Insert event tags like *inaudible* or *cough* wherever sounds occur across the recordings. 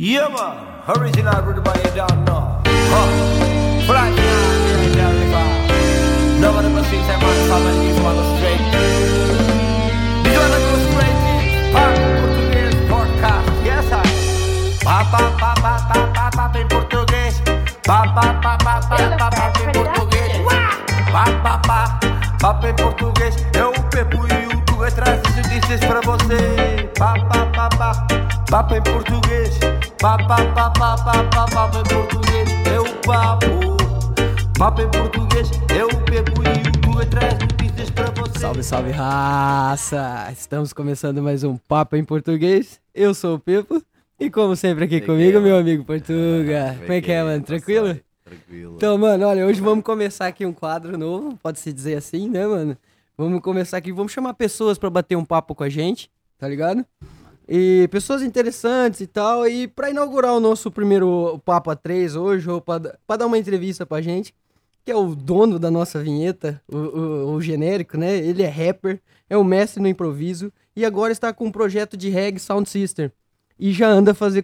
Yeah, man. Original boy you don't know. Huh. Black man, in the river. Nobody but sees that man family is one straight. This one goes straight in. Pop Portuguese podcast. Yes, I. Pa pa pa pa pa pa pa em português. Pa pa pa pa pa pa pa em português. Pa pa pa pa em português. Eu pepo e o isso dizes pra você. Pa pa pa pa pa em português. Pa pa pa pa pa pa pa em português. Eu papo. Papo em português. Eu pepo e o atrás dizes pra você. Salve, salve raça! Estamos começando mais um Papo em Português. Eu sou o Pepo e como sempre aqui que comigo, é, meu mano? amigo Portuga. Como é que é, mano? Tranquilo? Tranquilo. Então, mano, olha, hoje vamos começar aqui um quadro novo, pode-se dizer assim, né, mano? Vamos começar aqui, vamos chamar pessoas pra bater um papo com a gente, tá ligado? E pessoas interessantes e tal, e pra inaugurar o nosso primeiro Papo a 3 hoje, ou pra dar uma entrevista pra gente, que é o dono da nossa vinheta, o, o- o genérico, né? Ele é rapper, é o mestre no improviso, e agora está com um projeto de reggae sound system. E já anda a fazer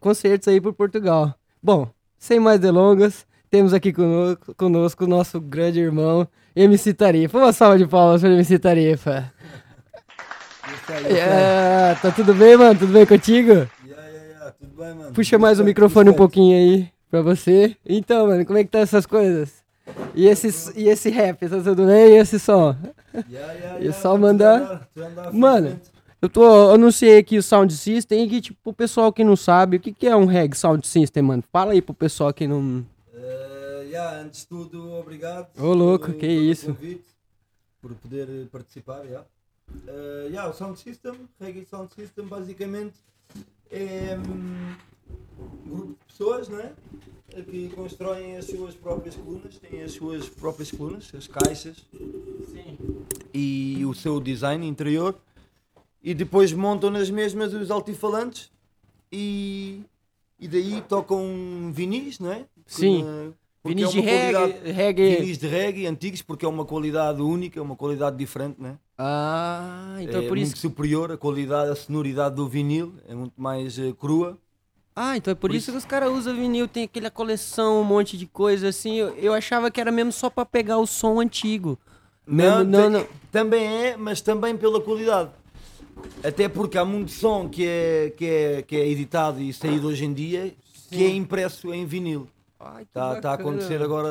concertos, aí por Portugal. Bom, sem mais delongas, temos aqui conosco, conosco o nosso grande irmão, MC Tarifa. Uma salva de palmas para MC Tarifa. É, tá tudo bem, mano? Tudo bem contigo? Yeah, yeah, yeah, tudo bem, mano? Puxa mais o microfone um pouquinho aí pra você. Então, mano, como é que tá essas coisas? E esse, e esse rap, tá tudo bem? E esse som? Yeah, yeah, E yeah, só mandar- Mano, felizmente. Eu tô, eu anunciei aqui o Sound System e que, tipo, o pessoal que não sabe, o que, que é um reggae Sound System, mano? Fala aí pro pessoal que não... Eh, yeah, antes de tudo, obrigado. Ô, louco, pelo- que pelo isso. convite, por poder participar, yeah. Eh, yeah, o Sound System, Reggae Sound System, basicamente é hum, um grupo de pessoas, é? Eh, Que constroem as suas próprias colunas, têm as suas próprias colunas, as caixas e o seu design interior e depois montam nas mesmas os altifalantes e, e daí tocam vinis, não é? Sim. Na- porque Vinis é de reggae, reggae... Vinis de reggae antigos porque é uma qualidade única, é uma qualidade diferente, né? Ah, então é, é por isso... muito superior a qualidade, a sonoridade do vinil, é muito mais eh, crua. Ah, então é por, por isso, isso- que os caras usam vinil, tem aquela coleção, um monte de coisa assim. Eu, eu achava que era mesmo só pra pegar o som antigo. Mesmo, não, não. Também é, mas também pela qualidade. Até porque há muito som que é, que é, que é editado e saído hoje em dia que é impresso em vinil. Ai, que Está tá a bacana. acontecer agora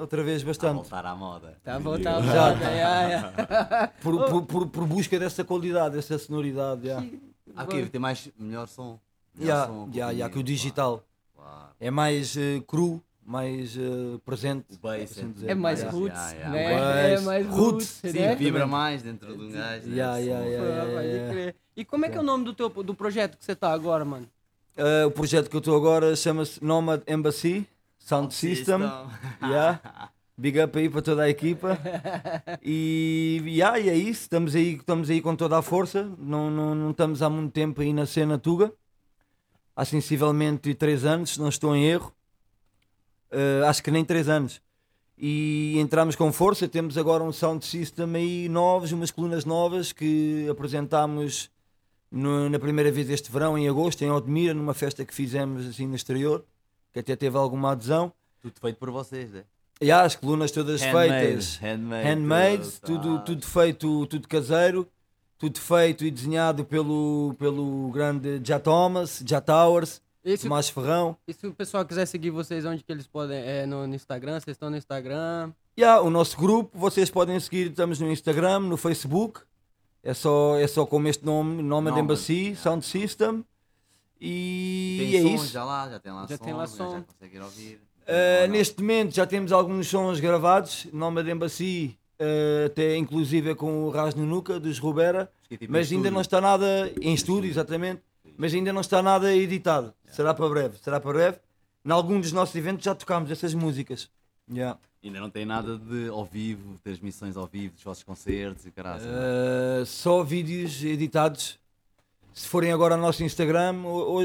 outra vez A bastante. voltar à moda. Tá bom, tá bom. Já. já, já. *laughs* Por, por, por, por busca dessa qualidade, dessa sonoridade. Yeah. Ah, ok, tem mais melhor som. Melhor Yeah, som, yeah, yeah, que o digital. claro. É mais eh, cru, mais eh, presente. O bass assim é- dizer. É mais Yeah. roots, Yeah, yeah, né? É mais roots, roots, Sim, né? vibra mais dentro de um gajo. né? Yeah, yeah, yeah, yeah, Ah, yeah. E como é que é o nome do teu do projeto que você tá agora, mano? Eh, o projeto que eu estou agora chama-se Nomad Embassy Sound System. *laughs* Yeah. Big up aí para toda a equipa. *laughs* E, yeah, e é isso, estamos aí, estamos aí com toda a força. Não, não, não estamos há muito tempo aí na cena Tuga. Há sensivelmente 3 anos, se não estou em erro. Eh, acho que nem 3 anos. E entramos com força, temos agora um sound system aí novos, umas colunas novas que apresentámos no- na primeira vez este verão, em agosto, em Odmira, numa festa que fizemos assim no exterior, que até teve alguma adesão. Tudo feito por vocês, né? E há as colunas todas feitas, Handmade. handmade, tudo, tudo, tudo feito, tudo caseiro, tudo feito e desenhado pelo, pelo grande Já Thomas, Já Towers, se, Tomás Ferrão. e se o pessoal quiser seguir vocês, onde que eles podem? É no, no Instagram? Vocês estão no Instagram? E há o nosso grupo, vocês podem seguir, estamos no Instagram, no Facebook, é só, é só como este nome, Nomad Nomad, Embassy, yeah. Sound System. E Tem é som isso. já lá, já tem lá Já som. tem lá som. Já consegue ir ouvir. Uh, neste momento já temos alguns sons gravados, Nomad Embassy, uh, até inclusive é com o Ras Nunuca, dos Rubera, é tipo mas ainda não está nada em estúdio, exatamente, mas ainda não está nada editado. Será para breve, será para breve. Em algum dos nossos eventos já tocámos essas músicas. Yeah. Ainda não tem nada de ao vivo, transmissões ao vivo dos vossos concertos e caralho. Uh, só vídeos editados. Se forem agora ao nosso Instagram,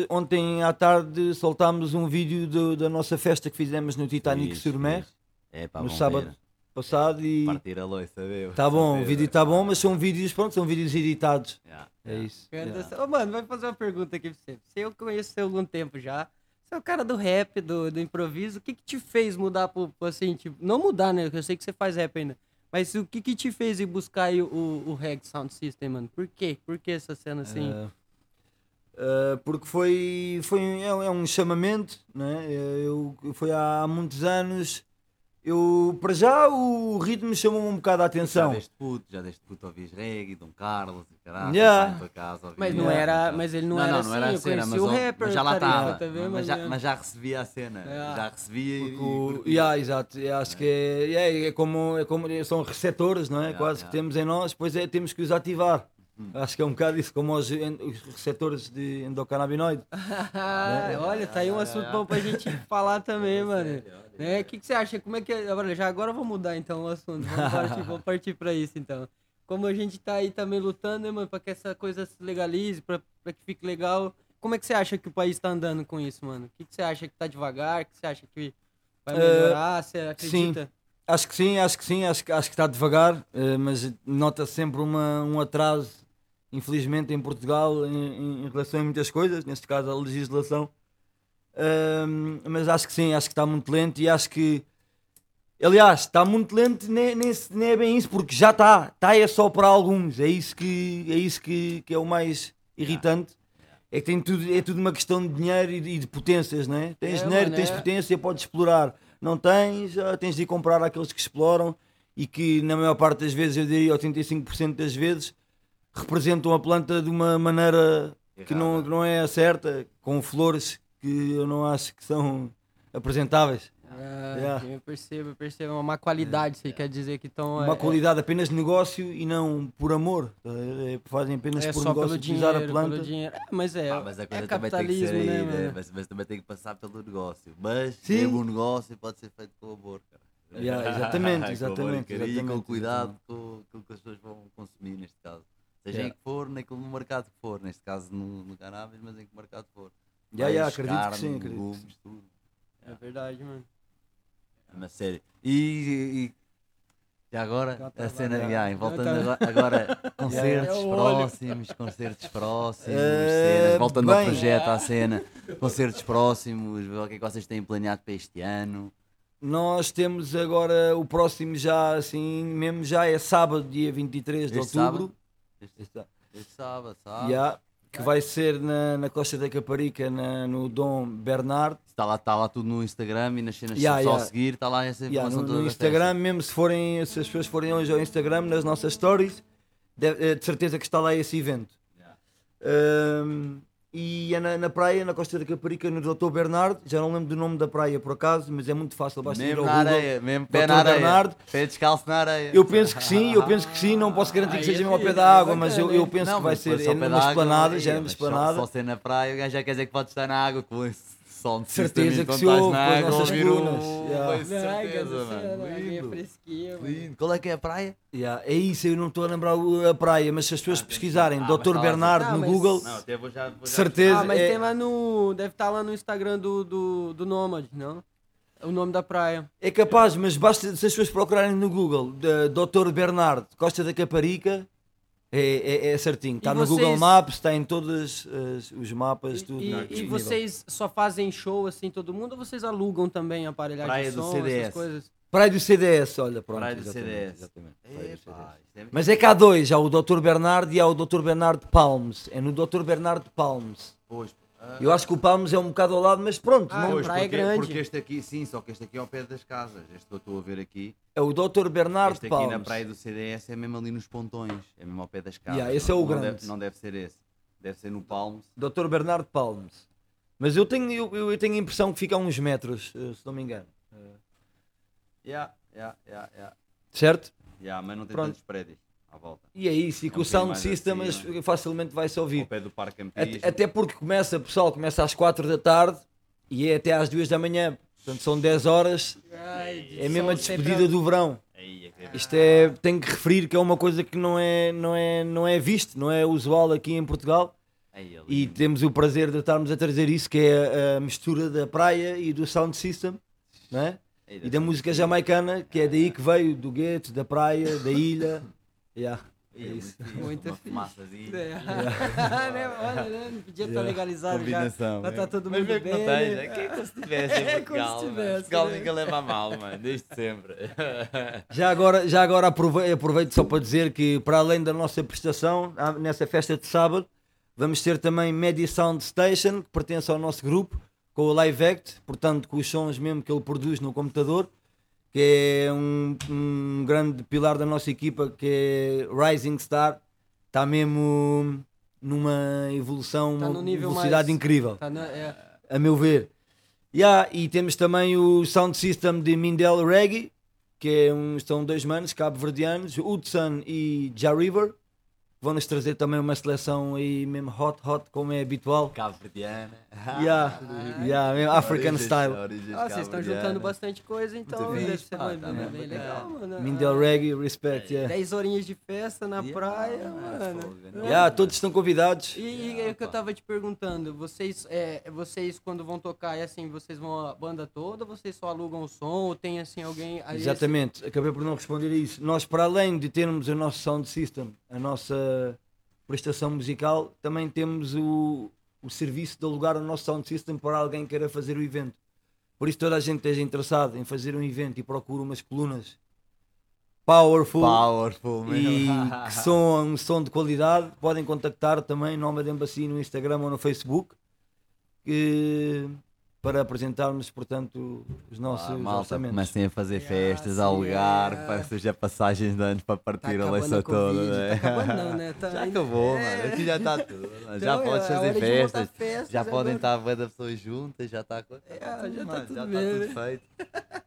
ontem à tarde soltámos um vídeo do- da nossa festa que fizemos no Titanic Mer, É pá, no sábado ver. passado e Partir a loiça, viu? tá bom, o vídeo está bom, mas são vídeos, pronto, são vídeos editados. Yeah. É isso. Canta Yeah. Ô, mano, vai fazer uma pergunta aqui pra você. Você eu conheço você há algum tempo já. Você é o cara do rap, do, do improviso. O que que te fez mudar pro, assim, tipo, não mudar, né? Eu sei que você faz rap ainda. Mas o que que te fez ir buscar o, o Reg Sound System, mano? Por quê? Por que essa cena assim? Eh, porque foi, foi é, é um chamamento, né? Eu, eu- foi há muitos anos. Eu, para já, o ritmo chamou-me um bocado a Já atenção. deste puto, já deste puto ouvis reggae, Dom Carlos e caralho. Yeah. casa, Mas não era- então. mas ele não era assim, eu conheci mas, o rapper, mas já lá tá estava, tá vendo, mas, já, mas- mas já recebia a cena, Yeah. já recebia e, Porque e curtia. yeah, exato, eu acho que é, é, é como, é como são receptores, não é? Yeah, Quase yeah. que temos em nós, depois é, temos que os ativar. Hum. Acho que é um bocado isso, como os, os receptores de endocannabinoide. *laughs* Ah, olha, tá aí um assunto bom pra gente *laughs* falar também, mano. Né? O que, que você acha? Como é que. Agora, já agora eu vou mudar então o assunto. Vamos *laughs* partir, vamos partir pra isso então. Como a gente tá aí também lutando, né, mano, pra que essa coisa se legalize, pra, pra que fique legal. Como é que você acha que o país tá andando com isso, mano? O que, que você acha que tá devagar? O que você acha que vai Eh, melhorar? Você acredita? Acho que sim, acho que sim, acho, que- acho que está devagar, eh, mas nota sempre uma, um atraso, infelizmente, em Portugal em, em- relação a muitas coisas, neste caso a legislação. Ahm, mas acho que sim, acho que está muito lento e acho que. Aliás, está muito lento, nem, nem, nem é bem isso, porque já está. Está é só para alguns. É isso que é, isso que, que é o mais irritante. É que tem tudo, é tudo uma questão de dinheiro e de, e de potências, não é? Tens É, dinheiro, mano, tens é. potência, podes explorar. Não tens, já tens de ir comprar àqueles que exploram e que, na maior parte das vezes, eu diria 85% das vezes, representam a planta de uma maneira que não, que não é a certa, com flores que eu não acho que são apresentáveis. Ah, Yeah. Eu percebo, eu percebo. Uma má qualidade, você quer dizer que estão. Uma qualidade apenas de negócio e não por amor. tá? É- Fazem apenas é por só negócio pelo utilizar dinheiro, a planta. pelo dinheiro. É, mas é, Ah, mas a é coisa também tem que ser capitalismo, aí, né, né? Mas, mas também tem que passar pelo negócio. Mas Sim. o negócio pode ser feito com amor, cara. Yeah, exatamente, *laughs* com amor e exatamente, com exatamente, cuidado com aquilo que as pessoas vão consumir neste caso. Seja Yeah. em que for, naquele mercado que for, neste caso no, no cannabis, mas em que mercado for. Yeah, yeah, Peixe, acredito que carne, sim, acredito que legumes, tudo. É verdade, mano. É uma série. E, e, e agora a lá, cena, yeah. yeah, voltando Canta. agora, agora *laughs* concertos É próximos, concertos próximos, *laughs* Eh, cenas, voltando ao bem. projeto, à cena, concertos próximos, o que é que vocês têm planeado para este ano? Nós temos agora o próximo já assim, mesmo já é sábado, dia 23 de Este outubro. sábado? Este, Este- sábado, sábado. Yeah, que vai ser na, na Costa da Caparica, na- no Dom Bernardo. Está lá, está lá tudo no Instagram e nas cenas Yeah, só yeah. seguir, está lá essa Yeah, informação no, toda no Instagram, mesmo se forem, se as pessoas forem hoje ao Instagram, nas nossas stories, deve- eh, de certeza que está lá esse evento. Yeah. E é na, na praia, na Costa da Caparica, no Dr. Bernardo. Já não lembro do nome da praia por acaso, mas é muito fácil, basta ir Mesmo ao na Google. areia, mesmo pé Dr. na areia, Bernardo. pé descalço na areia. Eu penso que sim, eu penso que sim, não posso garantir que seja é mesmo ao pé da é água, mas eu, eu penso Não, que vai ser é numa esplanada, já é numa mas esplanada. Só, só ser na praia, já quer dizer que pode estar na água com esse de Certeza sistema, que enquanto se estás ouve na com as água, nossas ouvir colunas, um- yeah. Certeza, cara, mano. é Lindo. Qual é que é a praia? Yeah, é isso, eu não estou a lembrar a praia, mas se as pessoas pesquisarem Ah, Dr. tá Bernardo tá, no mas- Google, Não, até vou já. Vou já- certeza. Ah, mas é- tem lá no. Deve estar lá no Instagram do, do, do Nomad, não? O nome da praia. É capaz, mas basta se as pessoas procurarem no Google Dr. Bernardo Costa da Caparica, é, é, é certinho. Está no vocês- Google Maps, está em todos os mapas, tudo. E, e vocês só fazem show assim, todo mundo, ou vocês alugam também aparelhagem Praia de do som, CDS. essas coisas? Praia do CDS, olha, pronto. Praia do exatamente, CDS. exatamente, Praia do CDS. é- Mas é que há dois, há o Dr. Bernardo e há o Dr. Bernardo Palmes. É no Dr. Bernardo Palmes. Pois, Eu acho que o Palmes é um bocado ao lado, mas pronto, Ah, não, pois, praia porque, grande. porque este aqui, sim, só que este aqui é ao pé das casas. Este que eu estou a ver aqui. é o Dr. Bernardo Este aqui Palmes. na praia do CDS é mesmo ali nos pontões. É mesmo ao pé das casas. Yeah, esse é o não, grande. Não deve, não deve ser esse. Deve ser no Palmes. Dr. Bernardo Palmes. Mas eu tenho, eu, eu tenho a impressão que fica a uns metros, eh, se não me engano. Yeah, yeah, yeah, yeah. Certo? Yeah, mas não tem Pronto. tantos prédios à volta. E é isso, e É com um o sound system assim, facilmente vai-se Ao ouvir. pé do Parque Até, até porque começa, pessoal, começa às 4 da tarde e é até às 2 da manhã. Portanto, são 10 horas. É mesmo a despedida do verão. Aí, é que- Isto é, tenho que referir que é uma coisa que não é, não é, não é visto, não é usual aqui em Portugal. E temos o prazer de estarmos a trazer isso, que é a, a mistura da praia e do sound system, não é? E da música jamaicana, que é daí que veio, do gueto, da praia, da ilha. Yeah. É muito fixe, Muito uma fixe. fumaçazinha. É. *laughs* *laughs* né, olha, né? Não podia estar Yeah. legalizado Combinação. já. Pra tá todo Mas mundo bem. não tens, né? é que é como se tivesse É *laughs* como se Portugal, tivesse, Portugal né? nunca leva a mal, mano, desde sempre. Já agora, já agora aprove- aproveito só para dizer que, para além da nossa prestação, ah, nessa festa de sábado, vamos ter também Media Sound Station, que pertence ao nosso grupo, com o Live Act, portanto, com os sons mesmo que ele produz no computador, que é um, um grande pilar da nossa equipa, que é Rising Star, está mesmo numa evolução, Tá uma velocidade mais- incrível Tá na- é. a meu ver. Yeah, e temos também o sound system de Mindel Reggae, que é um, são dois manos cabo-verdianos, Hudson e Ja River. Vão-nos trazer também uma seleção aí mesmo hot, hot, como é habitual. Cabo Verdiana. *laughs* Yeah, yeah, mesmo *laughs* African Origens- style. origens Ah, vocês estão juntando bastante coisa, então Muito deve ser pá, bem, tá bem, bem legal. mano. Mindel Reggae, respect, yeah. 10 horinhas de festa na Yeah, praia, é, mano. fogo, né? Yeah, todos estão convidados. E, e é o que eu tava te perguntando, vocês, é, vocês quando vão tocar, é assim, vocês vão a banda toda, vocês só alugam o som, ou tem assim alguém... aí, Exatamente, acabei por não responder a isso. Nós, para além de termos o nosso sound system, a nossa prestação musical, também temos o, o serviço de alugar o nosso sound system para alguém que queira fazer o evento. Por isso, toda a gente esteja interessado em fazer um evento e procura umas colunas powerful, Powerful, e *laughs* que são um som de qualidade, podem contactar também Noma de Embassy no Instagram ou no Facebook que- para apresentarmos, portanto, os nossos Ah, malta, orçamentos. comecem a fazer Yeah, festas, sim, a alugar, é. para que seja passagens de anos para Tá partir leiça a Covid, toda. né? Tá acabando não, né? *laughs* Tá Já ainda- acabou, É. mano. Aqui já está tudo. já Então, podes é hora fazer festas. festas Já podem estar a pessoas juntas, já está É, já tá tudo já tá tudo né? feito.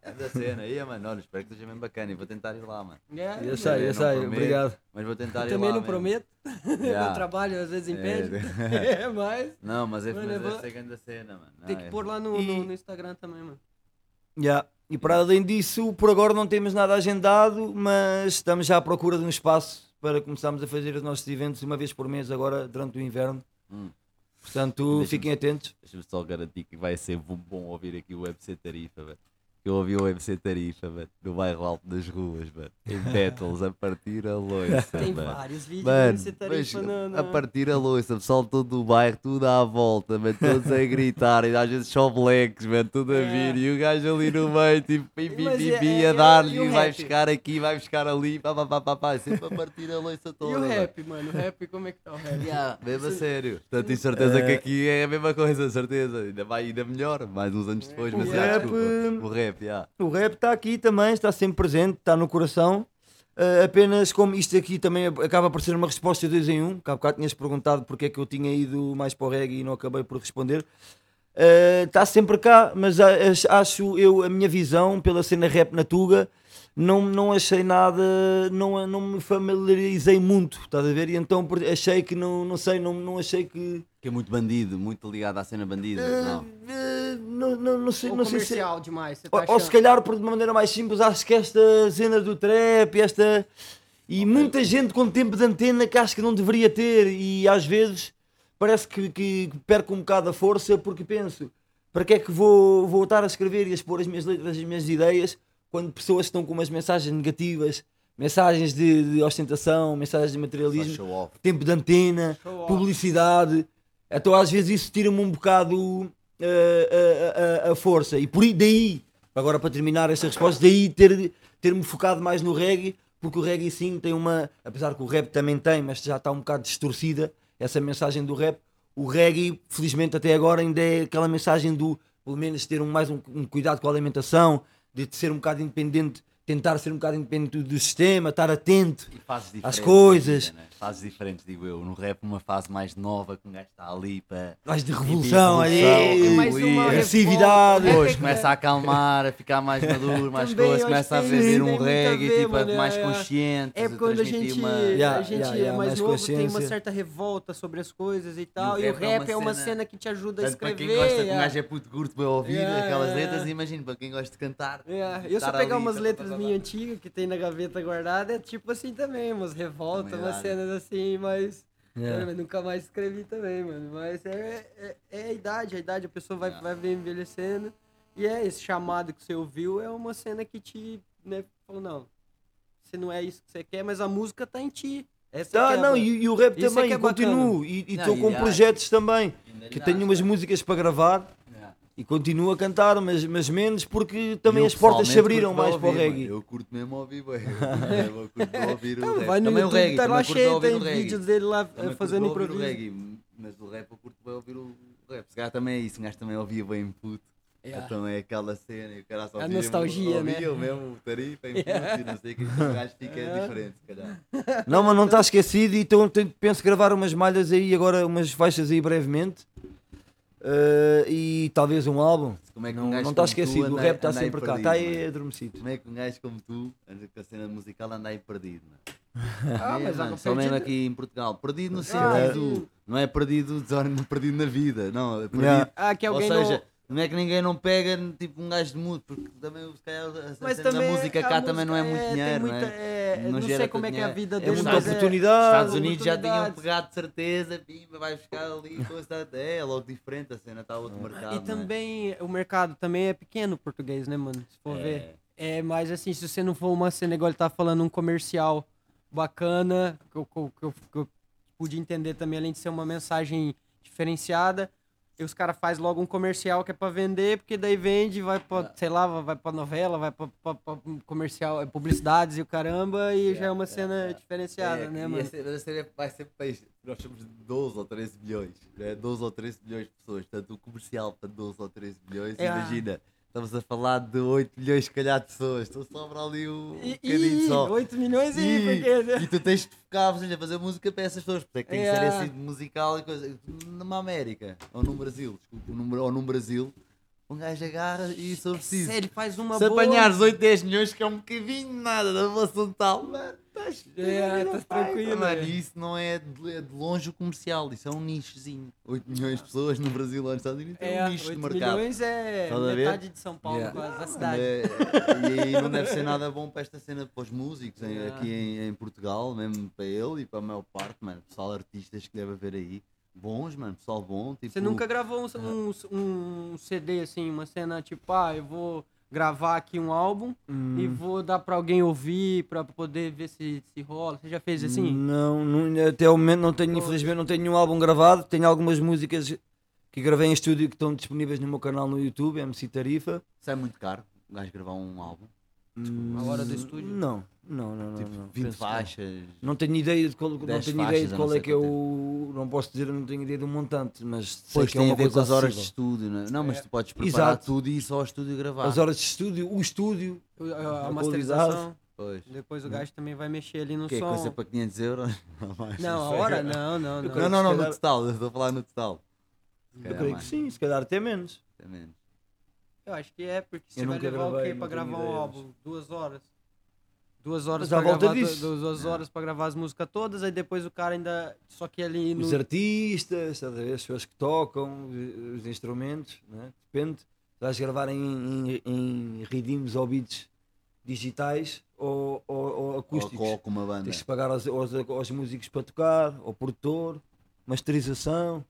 É da cena. Aí, mano, olha, espero que esteja bem bacana e vou tentar ir lá, mano. É, Eu sei, eu não sei, prometo. obrigado. Mas vou tentar ir Também lá não mesmo. prometo, *laughs* Yeah. meu trabalho às vezes impede, É. *laughs* *laughs* é, mas Não, mas é mas eu vou- deve ser grande a cena, mano. tem que é- pôr lá no, E- no, no Instagram também, mano. Yeah. E para além disso, por agora não temos nada agendado, mas estamos já à procura de um espaço para começarmos a fazer os nossos eventos uma vez por mês agora durante o inverno. Hum. Portanto, fiquem atentos. Deixa-me só garantir que vai ser bom, bom ouvir aqui o UFC Tarifa, velho. Eu ouvi o UFC Tarifa, velho, no bairro alto das ruas, velho. Em Battles, a partir a loiça, Tem velho. vários vídeos Mano, de MC mas Tarifa no, no... a partir a loiça, pessoal todo do bairro, tudo à volta, mano, todos a gritar, e às vezes só blacks, mano, tudo a É. vir, e o gajo ali no meio, tipo, pi, pi, Mas pi, é- pi, é- a é- dar-lhe, e vai rap? buscar aqui, vai buscar ali, pá, pá, pá, pá, pá, sempre a partir a loiça toda. E o rap, mano, o rap, como é que tá o rap? Yeah, mesmo a sério. Portanto, tenho certeza que aqui é a mesma coisa, certeza. Ainda vai ainda melhor, mais uns anos depois, mas rap, desculpa. O rap, yeah. O rap está aqui também, está sempre presente, está no coração. Uh, apenas como isto aqui também acaba por ser uma resposta dois em um, que há bocado tinhas perguntado porque é que eu tinha ido mais para o reggae e não acabei por responder. Uh, Está sempre cá, mas acho eu, a minha visão pela cena rap na Tuga, não, não achei nada, não, não me familiarizei muito, estás a ver? E então achei que não, não sei, não, não achei que. Que é muito bandido, muito ligado à cena bandida. Não. Uh, não, não, não sei, Ou não sei se. comercial demais, você tá Ou, ou se calhar, por de uma maneira mais simples, acho que esta cena do trap, esta. E muita gente com tempo de antena que acho que não deveria ter, e às vezes parece que, que perco um bocado a força porque penso: para que é que vou, vou estar a escrever e a expor as minhas letras, as minhas ideias, quando pessoas estão com umas mensagens negativas, mensagens de, de ostentação, mensagens de materialismo, tempo de antena, publicidade. Então às vezes isso tira-me um bocado eh, a, a- força. E por aí, daí, agora para terminar esta resposta, daí ter- ter-me focado mais no reggae, porque o reggae sim tem uma, apesar que o rap também tem, mas já está um bocado distorcida essa mensagem do rap. O reggae, felizmente até agora, ainda é aquela mensagem do, pelo menos ter um, mais um, um cuidado com a alimentação, de ser um bocado independente, tentar ser um bocado independente do, sistema, estar atento. E Às coisas. vida, né? Fases diferentes, digo eu. No rap, uma fase mais nova, que um gajo está ali para. Mais de revolução, aí, É uma evoluir. agressividade. Depois É, começa a acalmar, a ficar mais maduro, mais Também, coisa, eu começa a beber um a reggae, ver, tipo, mano, mais é- consciente. É quando a gente, Uma... a Yeah, gente yeah, é yeah, mais mais novo, tem uma certa revolta sobre as coisas e tal. o E o rap é rap é uma uma cena- cena que te ajuda a Tanto para escrever. quem gosta, que um gajo é puto curto para ouvir aquelas letras, yeah. imagina, para quem gosta de cantar. Eu só pegar umas letras minhas antigas que tem na gaveta guardada, é tipo assim também, umas revoltas, umas cenas assim, mas. Yeah. Eu nunca mais escrevi também, mano. Mas é, é, é a idade, a idade, a pessoa vai, Yeah. vai ver envelhecendo. E é esse chamado que você ouviu é uma cena que te, né, falou, não, você não é isso que você quer, mas a música tá em ti. Essa Tá, é a não, e, e o rap Isso é também, que é bacana. continuo. E estou com projetos também. Que tenho umas músicas para gravar. E continuo a cantar, mas, mas menos porque também Eu as portas se abriram mais para o reggae. mano. Eu curto mesmo ouvir, bem. Eu curto mesmo *laughs* ouvir o Então, reggae. vai no Também YouTube, reggae, tá lá cheio, tem o reggae. vídeos dele lá Também curto fazendo bem ouvir o improviso. reggae, mas do rap eu curto bem ouvir o rap. Se calhar também é isso, um gajo também ouvia bem puto. Yeah. Então é aquela cena o cara só A nostalgia, ouvia né? o mesmo tarifa em puto e não sei o que. O *laughs* gajo fica diferente, se calhar. Não, mas não está esquecido e então penso gravar umas malhas aí agora, umas faixas aí brevemente. Eh, e talvez um álbum. Como é que Não um gajo não está esquecido, o rap está sempre cá, perdido, está aí adormecido. Como é que um gajo como tu, anda com a cena musical, anda aí perdido, mano? Ah, É, mas mano, há só mesmo aqui em Portugal. Perdido no Ah, sentido. Não é perdido, *laughs* desordem, perdido na vida. Não, é perdido. Yeah. Ah, que Ou alguém seja, não... não é que ninguém não pega tipo um gajo de música, porque também se calhar, a Mas cena também da música a cá também não é muito tem dinheiro, muita- não é? é, Não não gera sei como é que é a dinheiro. vida É deles, muita é- oportunidade. Estados Unidos já tinham pegado de certeza, pimba, vai buscar ali, *laughs* coisa, é logo diferente, a cena está outro mercado. E também o mercado também é pequeno o português, né, mano? Se for é? ver. É, mas assim, se você não for uma cena igual ele tá falando, um comercial bacana, que eu, que eu- que eu- que eu pude entender também, além de ser uma mensagem diferenciada, e os caras fazem logo um comercial que é pra vender, porque daí vende, vai pra, sei lá, vai pra novela, vai pra, pra- pra comercial, é, publicidades e o caramba, e já é uma cena diferenciada, É, né, e mano? a cena- a cena vai ser peixe. Nós somos 12 ou 13 milhões, né? 12 ou 13 milhões de pessoas. Portanto, o comercial para 12 ou 13 milhões, É. imagina, estamos a falar de 8 milhões, se calhar, de pessoas. Então sobra ali um E, bocadinho só. 8 milhões e, E, porque... e tu tens de focar, seja, fazer música para essas pessoas, porque é que tem que ser É. assim musical e coisa. Numa América, ou num Brasil, desculpa, ou num Brasil, um gajo agarra e só preciso. Sério, faz uma Se boa... apanhares 8, 10 milhões, que é um bocadinho de nada da relação tal, mano, estás É, estás tranquilo, Mano, é. e isso não é de, é de longe o comercial, isso é um nichozinho. 8 milhões de pessoas no Brasil ou nos Estados Unidos é, É, um nicho de 8 mercado. milhões é a metade de São Paulo, Yeah. quase, da cidade. É, e aí não deve ser nada bom para esta cena para os músicos em- Yeah. aqui em, em Portugal, mesmo para ele e para a maior parte, mano. Pessoal, artistas que deve haver aí. Bons, mano, pessoal bom. Tipo, Você nunca gravou um, um, um CD assim, uma cena tipo, ah, eu vou gravar aqui um álbum Hum. e vou dar pra alguém ouvir, pra poder ver se, se rola. Você já fez assim? Não, não- até o momento não tenho, infelizmente, não tenho nenhum álbum gravado. Tenho algumas músicas que gravei em estúdio que estão disponíveis no meu canal no YouTube, MC Tarifa. Isso é muito caro, um gajo gravar um álbum. Hum, A hora do estúdio? Não, não, não. não, Tipo, não, 20 penso que não. faixas. Não tenho ideia de qual, não 10 tenho faixas, ideia de qual não é que é o. Não posso dizer, não tenho ideia do montante, mas sei Depois que é tem uma a ver com coisa as horas de acessível. estúdio, não é? Não, mas tu podes preparar Exato. tudo e ir só ao estúdio gravar. As horas de estúdio, o estúdio. A, a masterização. Pois. Depois o gajo também vai mexer ali no Que é som. coisa para 500 euros? *laughs* Não, a hora não, não, não. Não, não, não, no total, eu estou a falar no total. Eu creio que sim, se calhar até menos. até menos. Eu acho que é, porque você vai levar o quê tenho gravar um álbum? Duas horas. Duas horas volta gravar, du- duas horas pra gravar as músicas todas, aí depois o cara ainda. Só que ali no. Os artistas, as pessoas que tocam, os- os instrumentos, né? depende. Vais gravar em, em, em ritmos ou beats digitais ou, ou, ou acústicos. Ou com uma banda. Tens que pagar aos, aos, aos músicos para tocar, ao produtor, masterização,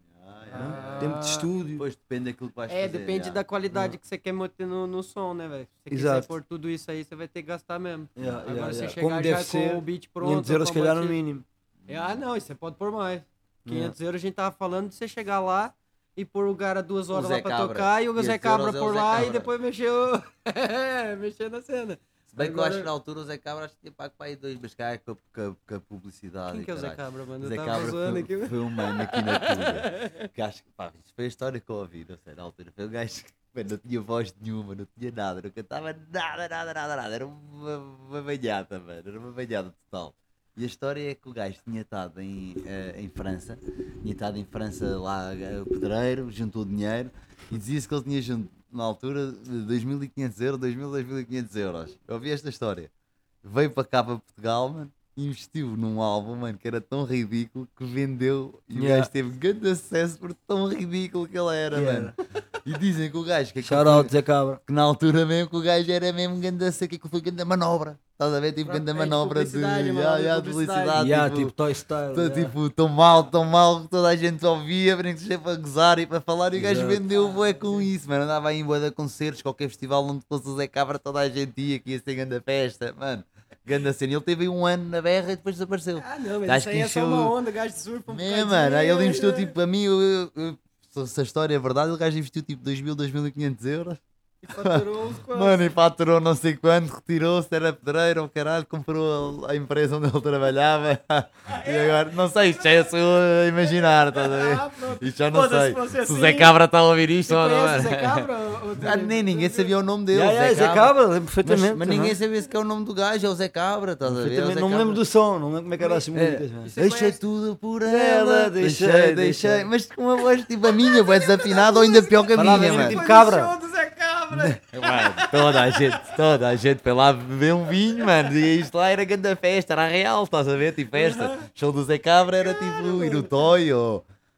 Ah. tempo de estúdio. Depois depende daquilo que vais É, fazer. depende já. da qualidade que você quer manter no, no som, né, velho? Se você quiser Exato. pôr tudo isso aí, você vai ter que gastar mesmo. Yeah, Agora yeah, você yeah. chegar Como já deve com ser, o beat pronto. 500 euros, a calhar, no mínimo. É, Ah, não, isso você pode pôr mais. 500 euros a gente tava falando de você chegar lá e pôr o cara duas horas lá pra Cabra. tocar e o 500 Zé Cabra é o por lá e Cabra. depois mexeu. *laughs* É, mexer na cena. Se bem que eu Agora- acho que na altura o Zé Cabra acho que tinha pago para aí dois, mas cá com a, com com a publicidade. Quem que é o Zé. Cabra, mano? O Zé Cabra zoando aqui. foi, foi um mano aqui na Tuga. *laughs* que acho que, pá, isto foi a história que eu ouvi, não sei, na altura. Foi um gajo que mano, não tinha voz nenhuma, não tinha nada, não cantava nada, nada, nada, nada. Era uma, uma banhada, mano, era uma banhada total. E a história é que o gajo tinha estado em, eh, em França, tinha estado em França lá, eh, pedreiro, juntou dinheiro e dizia-se que ele tinha na altura, 2.500 euros, 2.000, 2.500 euros. Eu ouvi esta história. Veio para cá para Portugal, mano, investiu num álbum, mano, que era tão ridículo que vendeu e o Yeah. gajo teve grande acesso por tão ridículo que ele era, Yeah. mano. E dizem que o gajo que, Shout out, Zé Cabra. que na altura mesmo que o gajo era mesmo grande seca, que foi grande manobra. Estás a ver? Tipo, grande é, manobra de, publicidade, yeah, de yeah, de publicidade. Yeah, tipo, tipo Toy Style. Yeah. tipo, tão mal, tão mal que toda a gente ouvia, nem que seja para gozar e para falar, e o gajo Exato. vendeu bué com isso, mano. Andava aí em bué de concertos, qualquer festival onde fosse o Zé Cabra, toda a gente ia, que ia ser grande festa, mano. Ganda cena. Ele teve aí um ano na berra e depois desapareceu. Ah, não, mas Gajo isso aí é só uma onda, gajo de surfa. um É, mano, aí ele investiu tipo, a mim, eu, eu- eu- se- a história é verdade, o gajo investiu tipo 2.000, 2.500 euros. E faturou uns quantos. Mano, e faturou não sei quanto, retirou-se, era pedreiro, o caralho, comprou a empresa onde ele trabalhava. E agora, não sei, isto já é só imaginar, estás a ver? Ah, pronto. Isto já não sei. se o assim, Zé Cabra está a ouvir isto ou não. Zé Cabra? Ah, nem ninguém sabia o nome dele. Já, já, Zé Cabra, lembro Mas, perfeitamente. mas ninguém aham. sabia se que é o nome do gajo, é o Zé Cabra, estás a ver? É Perfeitamente. Não me lembro do som, não lembro como é que era as músicas. mano. Você Deixei tudo por Ela, ela, deixei, deixei, deixei, deixei. Mas com uma voz tipo a minha, vai desafinada ou ainda pior que a minha, mano. tipo cabra. Do Cabra. Mano, toda a gente, toda a gente foi lá beber um vinho, mano. E isto lá era grande festa, era real, estás a ver? Tipo festa. Show do Zé Cabra era tipo ir Toy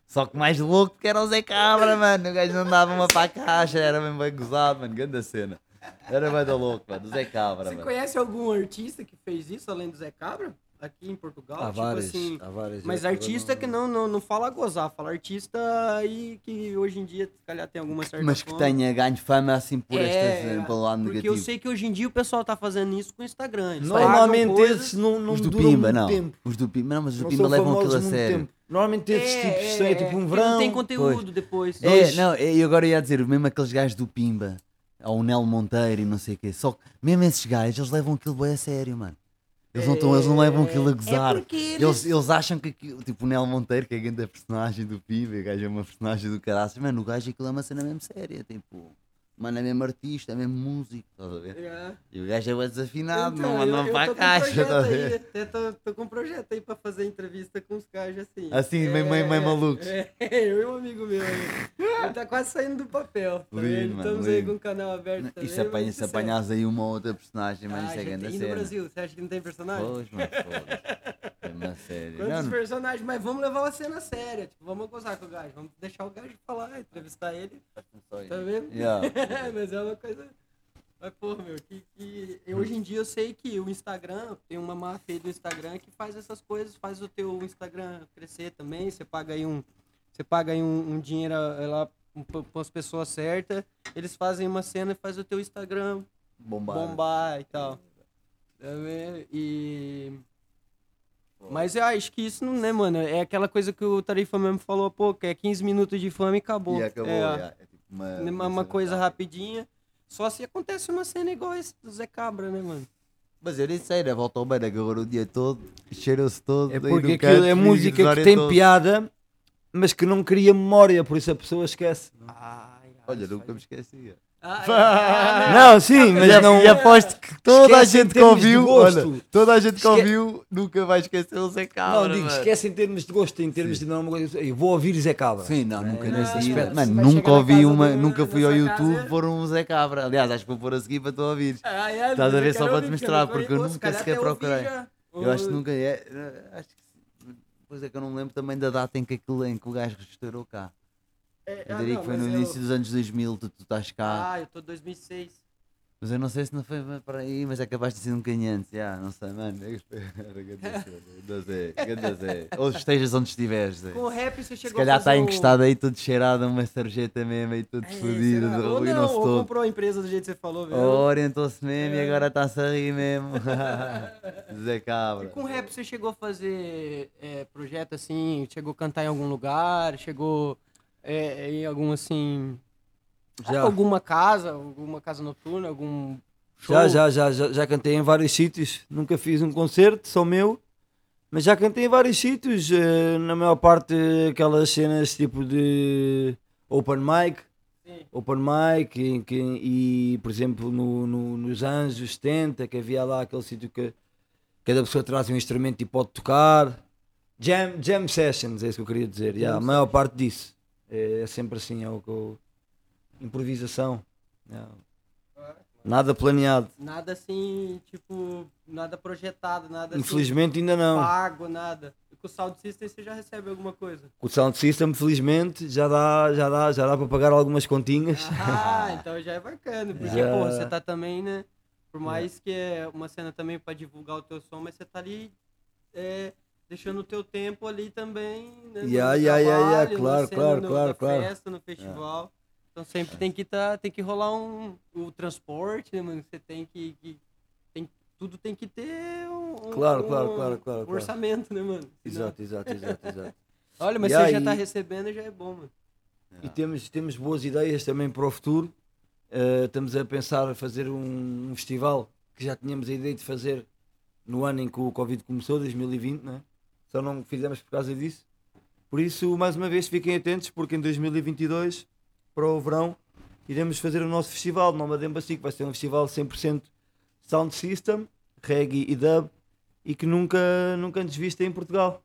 Só que mais louco que era o Zé Cabra, mano. O gajo não dava uma para a caixa, era mesmo bem gozado, mano. Grande cena. Era da louco, mano. O Zé Cabra, Você mano. conhece algum artista que fez isso além do Zé Cabra? Aqui em Portugal? Há tipo assim. várias. Mas eu- eu artista que não, não, não fala gozar, fala artista aí que hoje em dia, se calhar, tem alguma certa Mas que fama. tenha ganho fama assim por É, estas, pelo lado Porque negativo. eu sei que hoje em dia o pessoal tá fazendo isso com o Instagram. Normalmente esses não, não Os do duram Pimba, muito não. tempo. Os do Pimba, não, mas os do Não Pimba levam aquilo a sério. tempo. Normalmente esses É, tipos é, têm é, tipo um porque não verão. tem conteúdo depois. É, Dois. não, e agora ia dizer, mesmo aqueles gajos do Pimba, ou o Nelo Monteiro e não sei o quê, só que mesmo esses gajos, eles levam aquilo bem a sério, mano. Eles não, eles não levam aquilo a gozar. É eles- eles... Eles, acham que aquilo, tipo o Nelo Monteiro, que é a grande personagem do Pimba, o gajo é uma personagem do caraças, mano, o gajo aquilo é uma cena mesmo séria, tipo, mano, é mesmo artista, é mesmo músico, estás a ver? É. E o gajo é bem desafinado, Então, não manda eu- uma eu para a caixa, aí, tô com um projeto aí pra fazer entrevista com os caras assim. Assim, meio- meio- meio malucos. É, eu e um amigo meu aí. Ele tá quase saindo do papel. Tá Lindo, Estamos aí lindo. com o canal aberto também. E se, apanha, mas se apanhas aí uma ou outra personagem, mas Ah, isso é grande E no. Brasil, você acha que não tem personagem? Pois, mano, foda-se. É uma série. Quantos Não, personagens? Mas vamos levar a cena séria. Tipo, vamos gozar com o gajo. Vamos deixar o gajo falar, entrevistar ele. Tá vendo? Yeah. *laughs* Mas é uma coisa. Mas, porra, meu, que, que eu- hoje em dia eu sei que o Instagram, tem uma máfia do Instagram que faz essas coisas, faz o teu Instagram crescer também. Você paga aí um. Você paga aí um, um dinheiro eh, lá com as pessoas certas. Eles fazem uma cena e faz o teu Instagram Bombar. bombar e tal. Vendo? E. Mas eu acho que isso não, né, mano? É aquela coisa que o Tarifa mesmo falou, pô, que é 15 minutos de fama e acabou. E acabou, É. É uma, uma, uma coisa rápida. rapidinha. Só se acontece uma cena igual esse do Zé Cabra, né, mano? Mas eu nem sei, né? Volta ao beira, agarrou o dia todo, cheirou-se todo. É porque aquilo canto, é música que tem toda. piada, mas que não cria memória, por isso a pessoa esquece. Ai, Olha, nunca me esquecia. Ah, Não, sim, mas e, não. e aposto que toda a gente que ouviu, olha, toda a gente que Esque- ouviu nunca vai esquecer o Zé Cabra. Não, digo, mano. esquece em termos de gosto, em termos de não, uma coisa- eu vou ouvir Zé Cabra. Sim, não, nunca É, nesse não, aspecto. Mano, nunca ouvi uma, do- nunca fui ao YouTube casa- pôr um Zé Cabra. Aliás, acho que vou pôr a seguir para tu ouvires. Ah, é, Estás a ver só para ouvir, te mostrar, porque eu nunca sequer procurei. Eu acho que nunca é. Acho que. Pois é que eu não me lembro também da data em que, aquilo, em que o gajo registrou cá. É, Eu ah, diria não, que foi no eu- início dos anos 2000, tu, tu estás cá. Ah, eu em 2006. Mas eu não sei se não foi para aí, mas é capaz de ser um antes. Já, não sei, mano. Eu. *laughs* Ou estejas onde estiveres. Com o rap você Se chegou calhar a fazer está encostado aí, todo cheirado uma sarjeta mesmo, aí todo É, fodido, será? Ou e não, se ou todo. comprou a empresa do jeito que você falou, velho. Ou orientou-se mesmo e É. agora está-se a rir mesmo. *laughs* Zé E Cabra. com rap você chegou a fazer é, projeto assim, chegou a cantar em algum lugar, chegou é, em algum assim. Já. Alguma casa, alguma casa noturna, algum show? Já, já, já, já, já cantei em vários sítios. Nunca fiz um concerto, só meu. Mas já cantei em vários sítios. eh, na maior parte, aquelas cenas tipo de open mic. Sim. Open mic em que, e, por exemplo, no, no- nos anos 70, que havia lá aquele sítio que cada pessoa traz um instrumento e pode tocar. Jam, jam sessions, é isso que eu queria dizer. Yeah, a maior parte disso. É, é sempre assim, é o que eu- Improvisação. Yeah. Nada planeado. Nada assim, tipo, nada projetado, nada Infelizmente ainda assim, não. pago, nada. E com o Sound System você já recebe alguma coisa. O Sound System, felizmente, já dá, já dá, já dá para pagar algumas continhas. Ah, *laughs* então já é bacana, porque, Já. pô, você tá também, né? Por mais que é uma cena também pra divulgar o teu som, mas você tá ali é, deixando o teu tempo ali também, né? no Ya, ya, ya, ya, trabalho, na claro, cena, claro, no- claro, na claro. festa, no festival. Então sempre tem que tá, tem que rolar um o transporte, né, mano? Você tem que, que tem tudo tem que ter um, Claro, um- claro, claro, claro, um claro. orçamento, né, mano? Exato, exato, exato, *laughs* exato. Olha, mas E você já aí- tá recebendo, já é bom, mano. E temos, temos boas ideias também para o futuro. Uh, estamos a pensar fazer um, um festival que já tínhamos a ideia de fazer no ano em que o Covid começou, 2020, né? Só não fizemos por causa disso. Por isso, mais uma vez, fiquem atentos, porque em 2022, para o verão, iremos fazer o nosso festival, de Embassy, que vai ser um festival 100% sound system, reggae e dub, e que nunca, nunca antes visto em Portugal.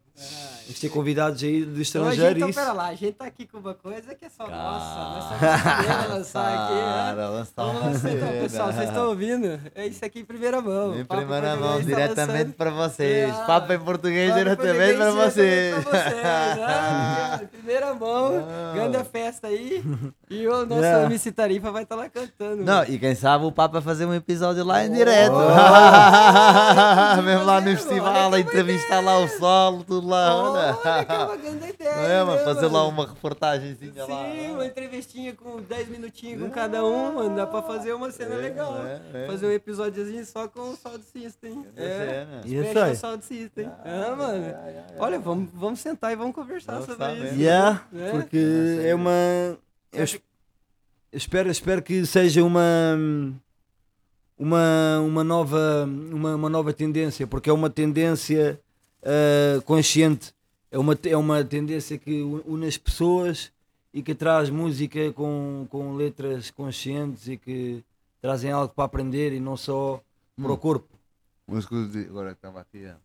Vamos ter convidados aí do Então, a estrangeiro gente, então, pera lá, a gente tá aqui com uma coisa que é só nossa. Nós Cara, somos os primeiros a lançar aqui, né? Cara, lançar Vamos uma lançar então, pessoal, vocês estão ouvindo? É isso aqui em primeira mão. Em Papo primeira mão, tá diretamente para vocês. Ah, Papo em português Papo diretamente para vocês. pra vocês, né? *laughs* Em primeira mão, Ah. grande festa aí. E o nosso Yeah. MC Tarifa vai estar lá cantando. Não, mano. e quem sabe o Papa fazer um episódio lá em direto. Oh. *laughs* Mesmo lá no festival, a entrevistar lá o solo, tudo lá. Olha, que é uma grande ideia. Não é, mano? né, Fazer lá uma reportagenzinha lá. Sim, uma entrevistinha com 10 minutinhos com cada um, mano. Dá pra fazer uma cena legal. é, é. Fazer um episódiozinho só com o Sound System. É. cena. E é isso aí. Sound System. Ah, mano. Olha, vamos, vamos sentar e vamos conversar sobre isso. Yeah, né? porque é uma. Eu espero, espero que seja uma. Uma, uma, nova, uma, uma nova tendência, porque é uma tendência ah, consciente, é uma, é uma tendência que une as pessoas e que traz música com, com letras conscientes e que trazem algo para aprender e não só para o corpo. Mas que agora estava aqui. é.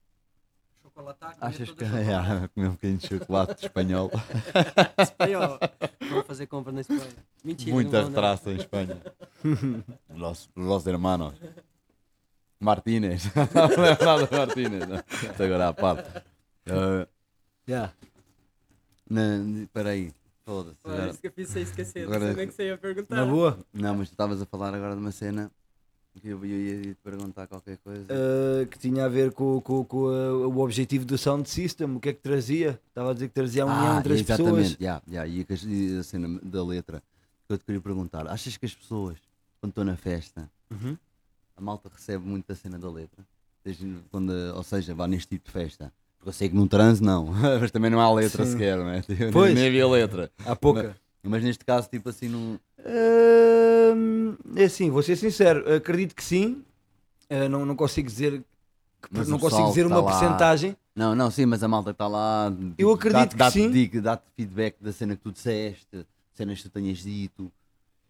Chocolataco, Achas que é, *laughs* comer um bocadinho de chocolate *laughs* espanhol? espanhol. Vamos fazer compra na Espanha. Mentira. Muita não vou, não. retraso em Espanha. Los, los hermanos. Martínez. *laughs* Leonardo Martínez. não. Isto agora à parte. Eh, Yeah. não, Espera aí. Foda-se. Olha, agora- isso que eu fiz você esquecer. Não Agora- sei nem que você ia perguntar. Na boa, Não, mas tu estavas a falar agora de uma cena que eu, eu ia te perguntar qualquer coisa. ah, que tinha a ver com, com, com a- o objetivo do sound system, o que é que trazia? Estava a dizer que trazia a união entre as pessoas. exatamente. Yeah, yeah, e a e cena da letra que eu te queria perguntar. Achas que as pessoas, quando estão na festa, Uhum. a malta recebe muito a cena da letra? Desde quando, ou seja, vá neste tipo de festa. Porque eu sei que num transe não, *laughs* mas também não há letra Sim. sequer, não é? Tipo, Pois. Nem havia letra. Há pouca. Mas neste caso, tipo assim, num. Hum, é assim, vou ser sincero, acredito que sim. Uh, não, não consigo dizer Mas não consigo dizer uma tá lá- percentagem. Não, não, sim, mas a malta está lá. Eu acredito dá-te- que dá-te sim. Dá-te feedback da cena que tu disseste, cenas que tu tenhas dito.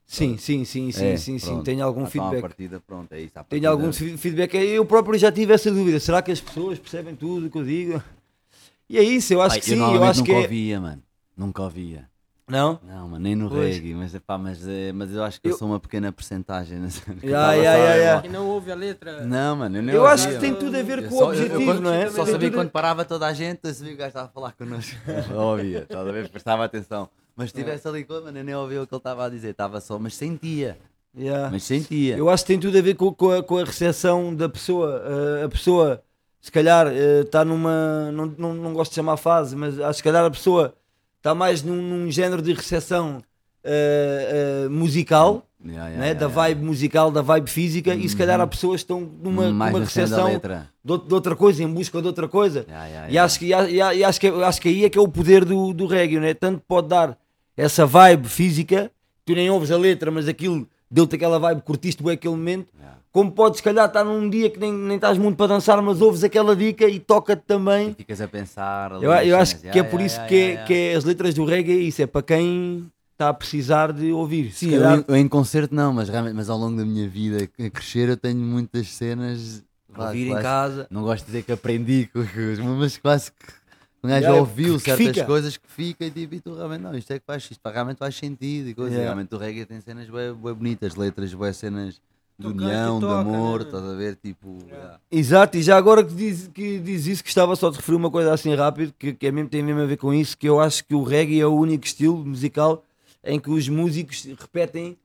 Sim, sim, sim, sim, É, sim, sim. Tenho algum então, feedback. partida, pronto, é isso. à Tenho partida- algum feedback. Eu próprio já tive essa dúvida. Será que as pessoas percebem tudo o que eu digo? *laughs* E é isso, eu acho Pai, que eu sim. Eu acho que nunca é. ouvia, mano. Nunca ouvia. Não? Não, mano, nem no Pois. reggae, mas, epá, mas, eh, mas eu acho que eu, Eu- sou uma pequena porcentagem. Né? *laughs* Que a- ya. Que não ouve a letra. Não, mano, eu nem Eu ouvia, acho que tem tudo a ver Eu com o só- eu- objetivo, eu não é? Só sabia tudo- quando parava toda a gente, eu sabia que o gajo estava a falar connosco. *laughs* Eu ouvia, estás a ver? Prestava atenção. Mas se estivesse ali, com- mano, eu nem ouvia o que ele estava a dizer, estava só, mas sentia. Ya. Mas sentia. Eu acho que tem tudo a ver com, com a, com a recepção da pessoa. Uh, a pessoa, se calhar, está numa. Não, não, não gosto de chamar fase, mas acho que se calhar a pessoa está mais num, num género de recepção uh, uh, musical, Ya, ya, né? da vibe musical, da vibe física, e se calhar há pessoas que estão numa, mais numa recepção de, out- de outra coisa, em busca de outra coisa. E acho que, a- a- e acho, que, acho que aí é que é o poder do, do reggae, né? tanto pode dar essa vibe física, tu nem ouves a letra, mas aquilo deu-te aquela vibe, curtiste bem aquele momento, Ya. como podes se calhar estar num dia que nem, nem estás muito para dançar, mas ouves aquela dica e toca-te E também. ficas a pensar. ali Eu, eu acho que é Ya, por ya, isso que, é- que é as letras do reggae é isso, é para quem está a precisar de ouvir. Sim, eu, calhar, em- eu em concerto não, mas, realmente, mas ao longo da minha vida a crescer eu tenho muitas cenas. vá, ouvir em quase- casa. Não gosto de dizer que aprendi, mas quase que um gajo Já, ouviu que- que certas fica. coisas que fica e tipo, e tu realmente não, isto é que faz, isto realmente faz sentido e coisa. E Yeah. Realmente o reggae tem cenas bem, bem bonitas, letras, bem cenas de união, de amor, né? estás a ver? Tipo, yeah. Exato, e já agora que diz, que diz isso, gostava só de referir uma coisa assim rápido, que, que é mesmo, tem mesmo a ver com isso, que eu acho que o reggae é o único estilo musical em que os músicos repetem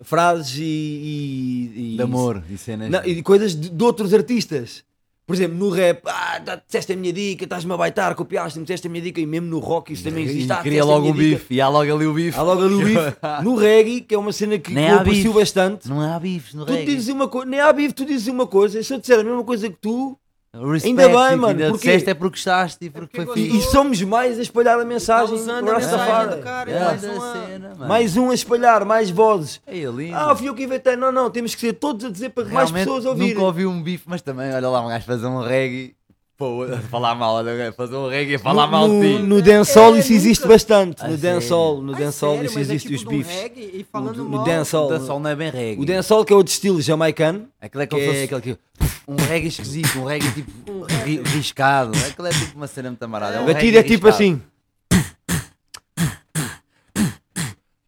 frases e, e- e- de amor e cenas. Não, e coisas de, de outros artistas. Por exemplo, no rap, ah, disseste a minha dica, estás-me a baitar, copiaste-me, disseste a minha dica, e mesmo no rock isso também existe. Ah, Queria disseste a logo dica. bife. E há logo ali o bife. Há logo ali o *laughs* bife. No reggae, que é uma cena que Nem eu há aprecio bastante, Não há bifes no tu reggae. dizes uma coisa, nem há bife, tu dizes uma coisa, e se eu disser a mesma coisa que tu, Respect, Ainda bem, mano, Ainda porque- disseste é porque gostaste e porque porque foi e, fixe. e somos mais a espalhar a mensagem. usando a Rastafari. mensagem do cara. É, mais uma- cena. Mais um a espalhar, mais vozes. É lindo. Ah, fui eu que inventei. Não, não, temos que ser todos a dizer para que mais Realmente, pessoas ouvirem. Nunca ouvi um bife, mas também, olha lá, um gajo fazer um reggae. Pô, *laughs* falar mal, olha, fazer um reggae a falar no, mal no, de ti. no dancehall É, isso existe nunca- bastante. No sério? dancehall, no Ah, dancehall isso é existe tipo os um bifes. e No, no dancehall. O dancehall não é bem reggae. O dancehall que é o de estilo jamaicano. Aquilo é Que é aquele que... um reggae esquisito, um reggae tipo ri- riscado. Aquilo é tipo uma cena muito amarada. É um A batida é tipo riscado. assim.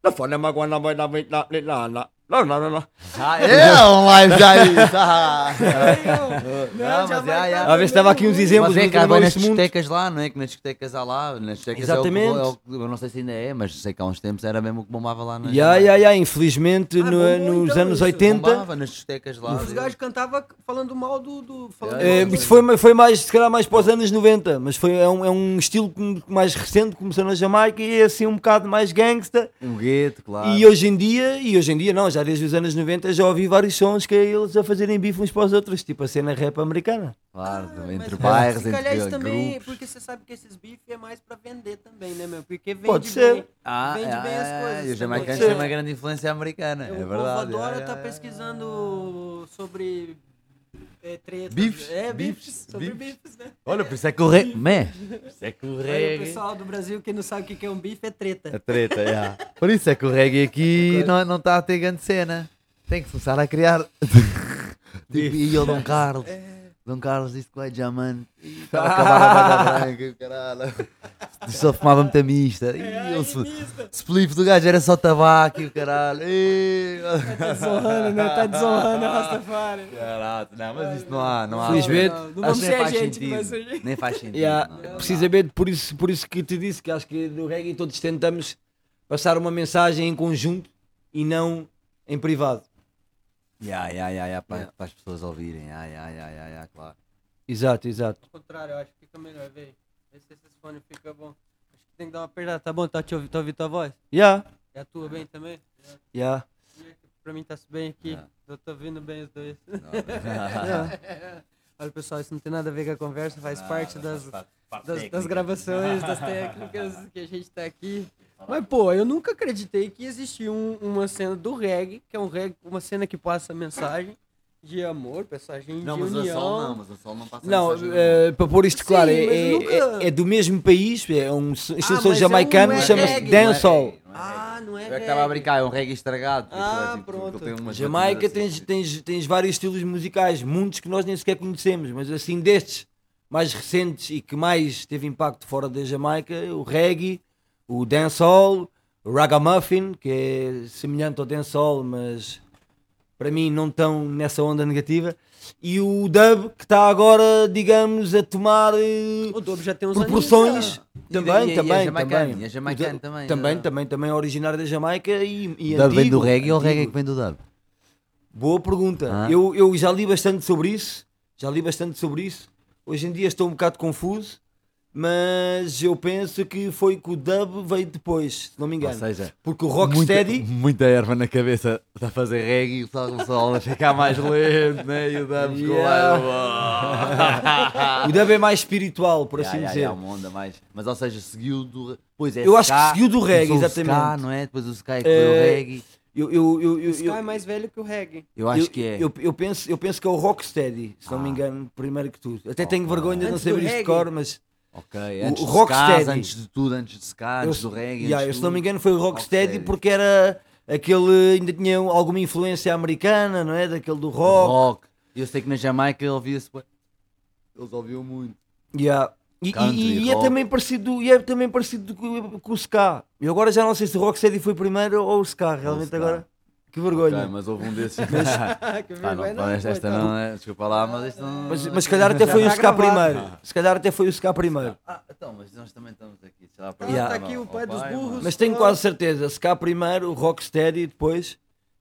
Na fona maguana vai na na na na não, não, não, não. Ah, é um live já isso. Ah. Não, mas já. A ver se estava aqui uns exemplos. Mas é que há eu nas discotecas lá, não é? Que nas discotecas há lá, nas discotecas Exatamente. É o que, é o eu não sei se ainda é, mas sei que há uns tempos era mesmo o que bombava lá nas Ya, ya, ya, infelizmente Ah, no- bombou nos então anos isso. 80 Bombava nas discotecas lá. Os gajos cantavam falando mal do. do falando É, mal do- isso foi, foi mais, se calhar mais para os anos 90, mas foi, é, um, é um estilo mais recente, começou na Jamaica e é assim um bocado mais gangsta. Um gueto, claro. E hoje em dia, e hoje em dia não, já desde os anos 90 já ouvi vários sons que é eles a fazerem bife uns para os outros, tipo a cena rap americana. Claro, Ah, entre bairros, Se calhar entre isso também, grupos. porque você sabe que esses bifes é mais pra vender também, né, meu? Porque vende Pode ser. bem. Ah, Vende é, bem as é, coisas, E os jamaicanos bom? têm uma grande influência americana, é o verdade. povo adora é, tá é, é. pesquisando sobre é, tretas. Bifes, É, bifes. Sobre bifes. bifes, né? Olha, por isso é que o reggae. Man, por isso é que o Aí o reggae. pessoal do Brasil que não sabe o que é um bife é treta. A treta, yeah. Por isso é que o reggae aqui *laughs* não, não está a ter grande cena. Tem que começar a criar. *laughs* tipo, e o Dom Carlos. Dom Carlos disse que vai diamante. E *laughs* estava a acabar a banda branca, e o caralho. *laughs* Só fumava muita mista. E spliff do gajo era só tabaco e o caralho. E... Tá desonrando, né? Tá desonrando a Rastafari. Caralho, não, mas isso não há. Não há Felizmente, Não, não vamos ser nem a faz gente que vai sentido. surgir. Nem faz sentido. Yeah, não. precisamente por isso, por isso que te disse que acho que no reggae todos tentamos passar uma mensagem em conjunto e não em privado. Yeah, yeah, yeah, yeah, para, para as pessoas ouvirem. Yeah, yeah, yeah, yeah, yeah, claro. Exato, exato. Ao contrário, eu acho que fica melhor, vê. Vê se esses fones ficam bom. Acho que tem que dar uma apertada. Tá bom? Tá te ouvindo, tá ouvindo tua voz? Yeah, É a tua bem também? yeah. Pra mim tá bem aqui. É. Eu tô ouvindo bem os dois. Não. *laughs* Olha, pessoal, isso não tem nada a ver com a conversa, faz parte das, faz parte das, técnica. das gravações, das *laughs* técnicas que a gente tá aqui. Mas, pô, eu nunca acreditei que existia um- uma cena do reggae, que é um reggae, uma cena que passa mensagem de amor, mensagem Não, de mas o união. sol não, mas o sol não passa Não, mensagem eh, para pôr isto Sim, claro, mas é, nunca- é- é do mesmo país, é um estilo Ah, mas é um- jamaicano, não é chama-se é dancehall. não é Ah, não é Eu é que estava a brincar, é um reggae estragado. porque Ah, é tipo- pronto. tem umas Jamaica tens, tens, tens vários estilos musicais, muitos que nós nem sequer conhecemos, mas assim destes mais recentes e que mais teve impacto fora da Jamaica, o reggae, o dancehall, o ragamuffin, que é semelhante ao dancehall, mas para mim não tão nessa onda negativa, e o dub que está agora, digamos, a tomar eh, O Dobro já tem uns proporções. Também, também, também. jamaicano O dub- também, Também, é. também, também originário da Jamaica e, e O dub vem do antigo, reggae ou o reggae antigo. que vem do dub? Boa pergunta. Ah. Eu, eu já li bastante sobre isso. Já li bastante sobre isso. Hoje em dia estou um bocado confuso, mas eu penso que foi que o dub veio depois, se não me engano. Ou seja, Porque o Rocksteady, Muita, muita erva na cabeça a fazer reggae e o sol, o sol a ficar mais lento, né? E o dub ficou *laughs* *laughs* o dub é mais espiritual, por Yeah, assim yeah, dizer. yeah, uma onda mais. Mas ou seja, seguiu do. Pois é, Eu acho que ska, seguiu do reggae, começou o exatamente. Ska, não é? Depois o Sky que foi Eh, o reggae. Eu, eu, eu, eu, O Sky eu- é mais velho que o reggae. Eu acho eu- que é. Eu, eu penso, eu penso que é o Rocksteady, se não me Ah. engano, primeiro que tudo. Até tenho vergonha de não saber isto de cor, mas Ok, o antes do Rocksteady. ska, antes de tudo, antes de ska, eu, antes do reggae. yeah, antes eu, de se não me engano foi o Rocksteady Rocksteady. porque era aquele, ainda tinha alguma influência americana, não é? Daquele do rock. rock. Eu sei que na Jamaica ouvia-se. Eles ouviam muito. Yeah. E, e- Country, e é também parecido, e é também parecido com, com o Ska. Eu agora já não sei se o Rocksteady foi primeiro ou o Ska, realmente Ska. agora. Que vergonha. Ok, mas houve um desses. *laughs* que Pá, não, vergonha, pá, esta, esta não é. Desculpa lá, mas isto não. Mas, mas se calhar até foi o gravado. primeiro. Se calhar até foi o Ska primeiro. Ah, então, mas nós também estamos aqui. Sei lá, Ah, Yeah. tá aqui o pai dos burros. Mas tenho quase certeza, Ska primeiro, o Rocksteady depois,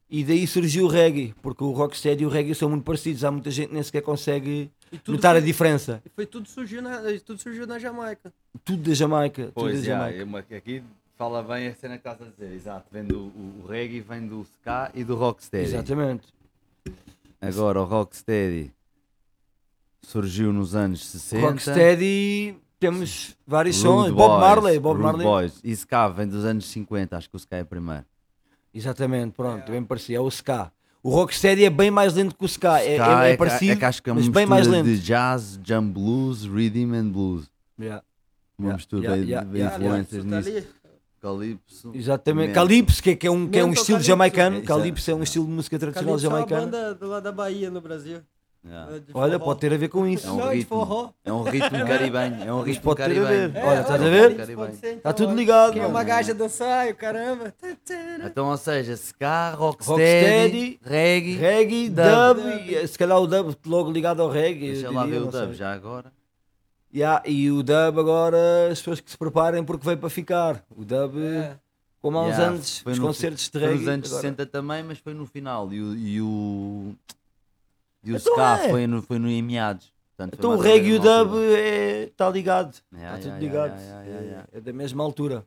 e daí surgiu o reggae, porque o Rocksteady e o reggae são muito parecidos, há muita gente que nem sequer consegue tudo notar a foi- diferença. E foi tudo surgiu na, tudo surgiu na Jamaica. Tudo da Jamaica. tudo Pois, da já, Jamaica. é aqui fala bem a cena que estás a dizer, exato. Vem do o, o reggae, vem do ska e do rocksteady. Exatamente. Agora, o rocksteady surgiu nos anos 60. Rocksteady, temos vários Rude sons. Bob Marley, Bob Rude Marley. Boys. E ska vem dos anos 50, acho que o ska é primeiro. Exatamente, pronto, bem parecido. É o ska. O Rocksteady é bem mais lento que o ska. É, Ska é, é que- parecido, é que acho que é uma mas bem mais lento. de jazz, jump blues, rhythm and blues. Yeah. Uma Yeah, mistura yeah, de- yeah, de influências nisso. Calypso. Exatamente. Man. Calypso, que é, que é um, que é um estilo Calypso. jamaicano. Exato. Calypso é um estilo de música tradicional Calypso é uma jamaicana. banda do lado da Bahia, no Brasil. Yeah. É Olha, pode ter a ver com isso. É um Não, ritmo. É um ritmo *laughs* caribenho. É um ritmo pode ter a caribenho. ver. Olha, estás a ver? Calypso pode ser, então, Tá tudo olha. ligado, Quem é uma gaja dançar, caramba. Então, ou seja, ska, Rocksteady, rocksteady, reggae. Reggae, Dub. dub, e, se calhar o dub logo ligado ao reggae. Deixa lá ver o dub já agora. Yeah, e o dub agora, as pessoas que se preparem porque veio para ficar. O dub, É. como há uns Yeah, anos, foi os no- concertos de Foi reggae. nos anos agora- 60 também, mas foi no final. E o, e o, e o Então ska é. foi, no, foi no em meados. Portanto, foi Então o reggae e o dub está ligado. Está Yeah, tudo yeah, ligado. yeah, yeah, yeah, yeah. É, é da mesma altura.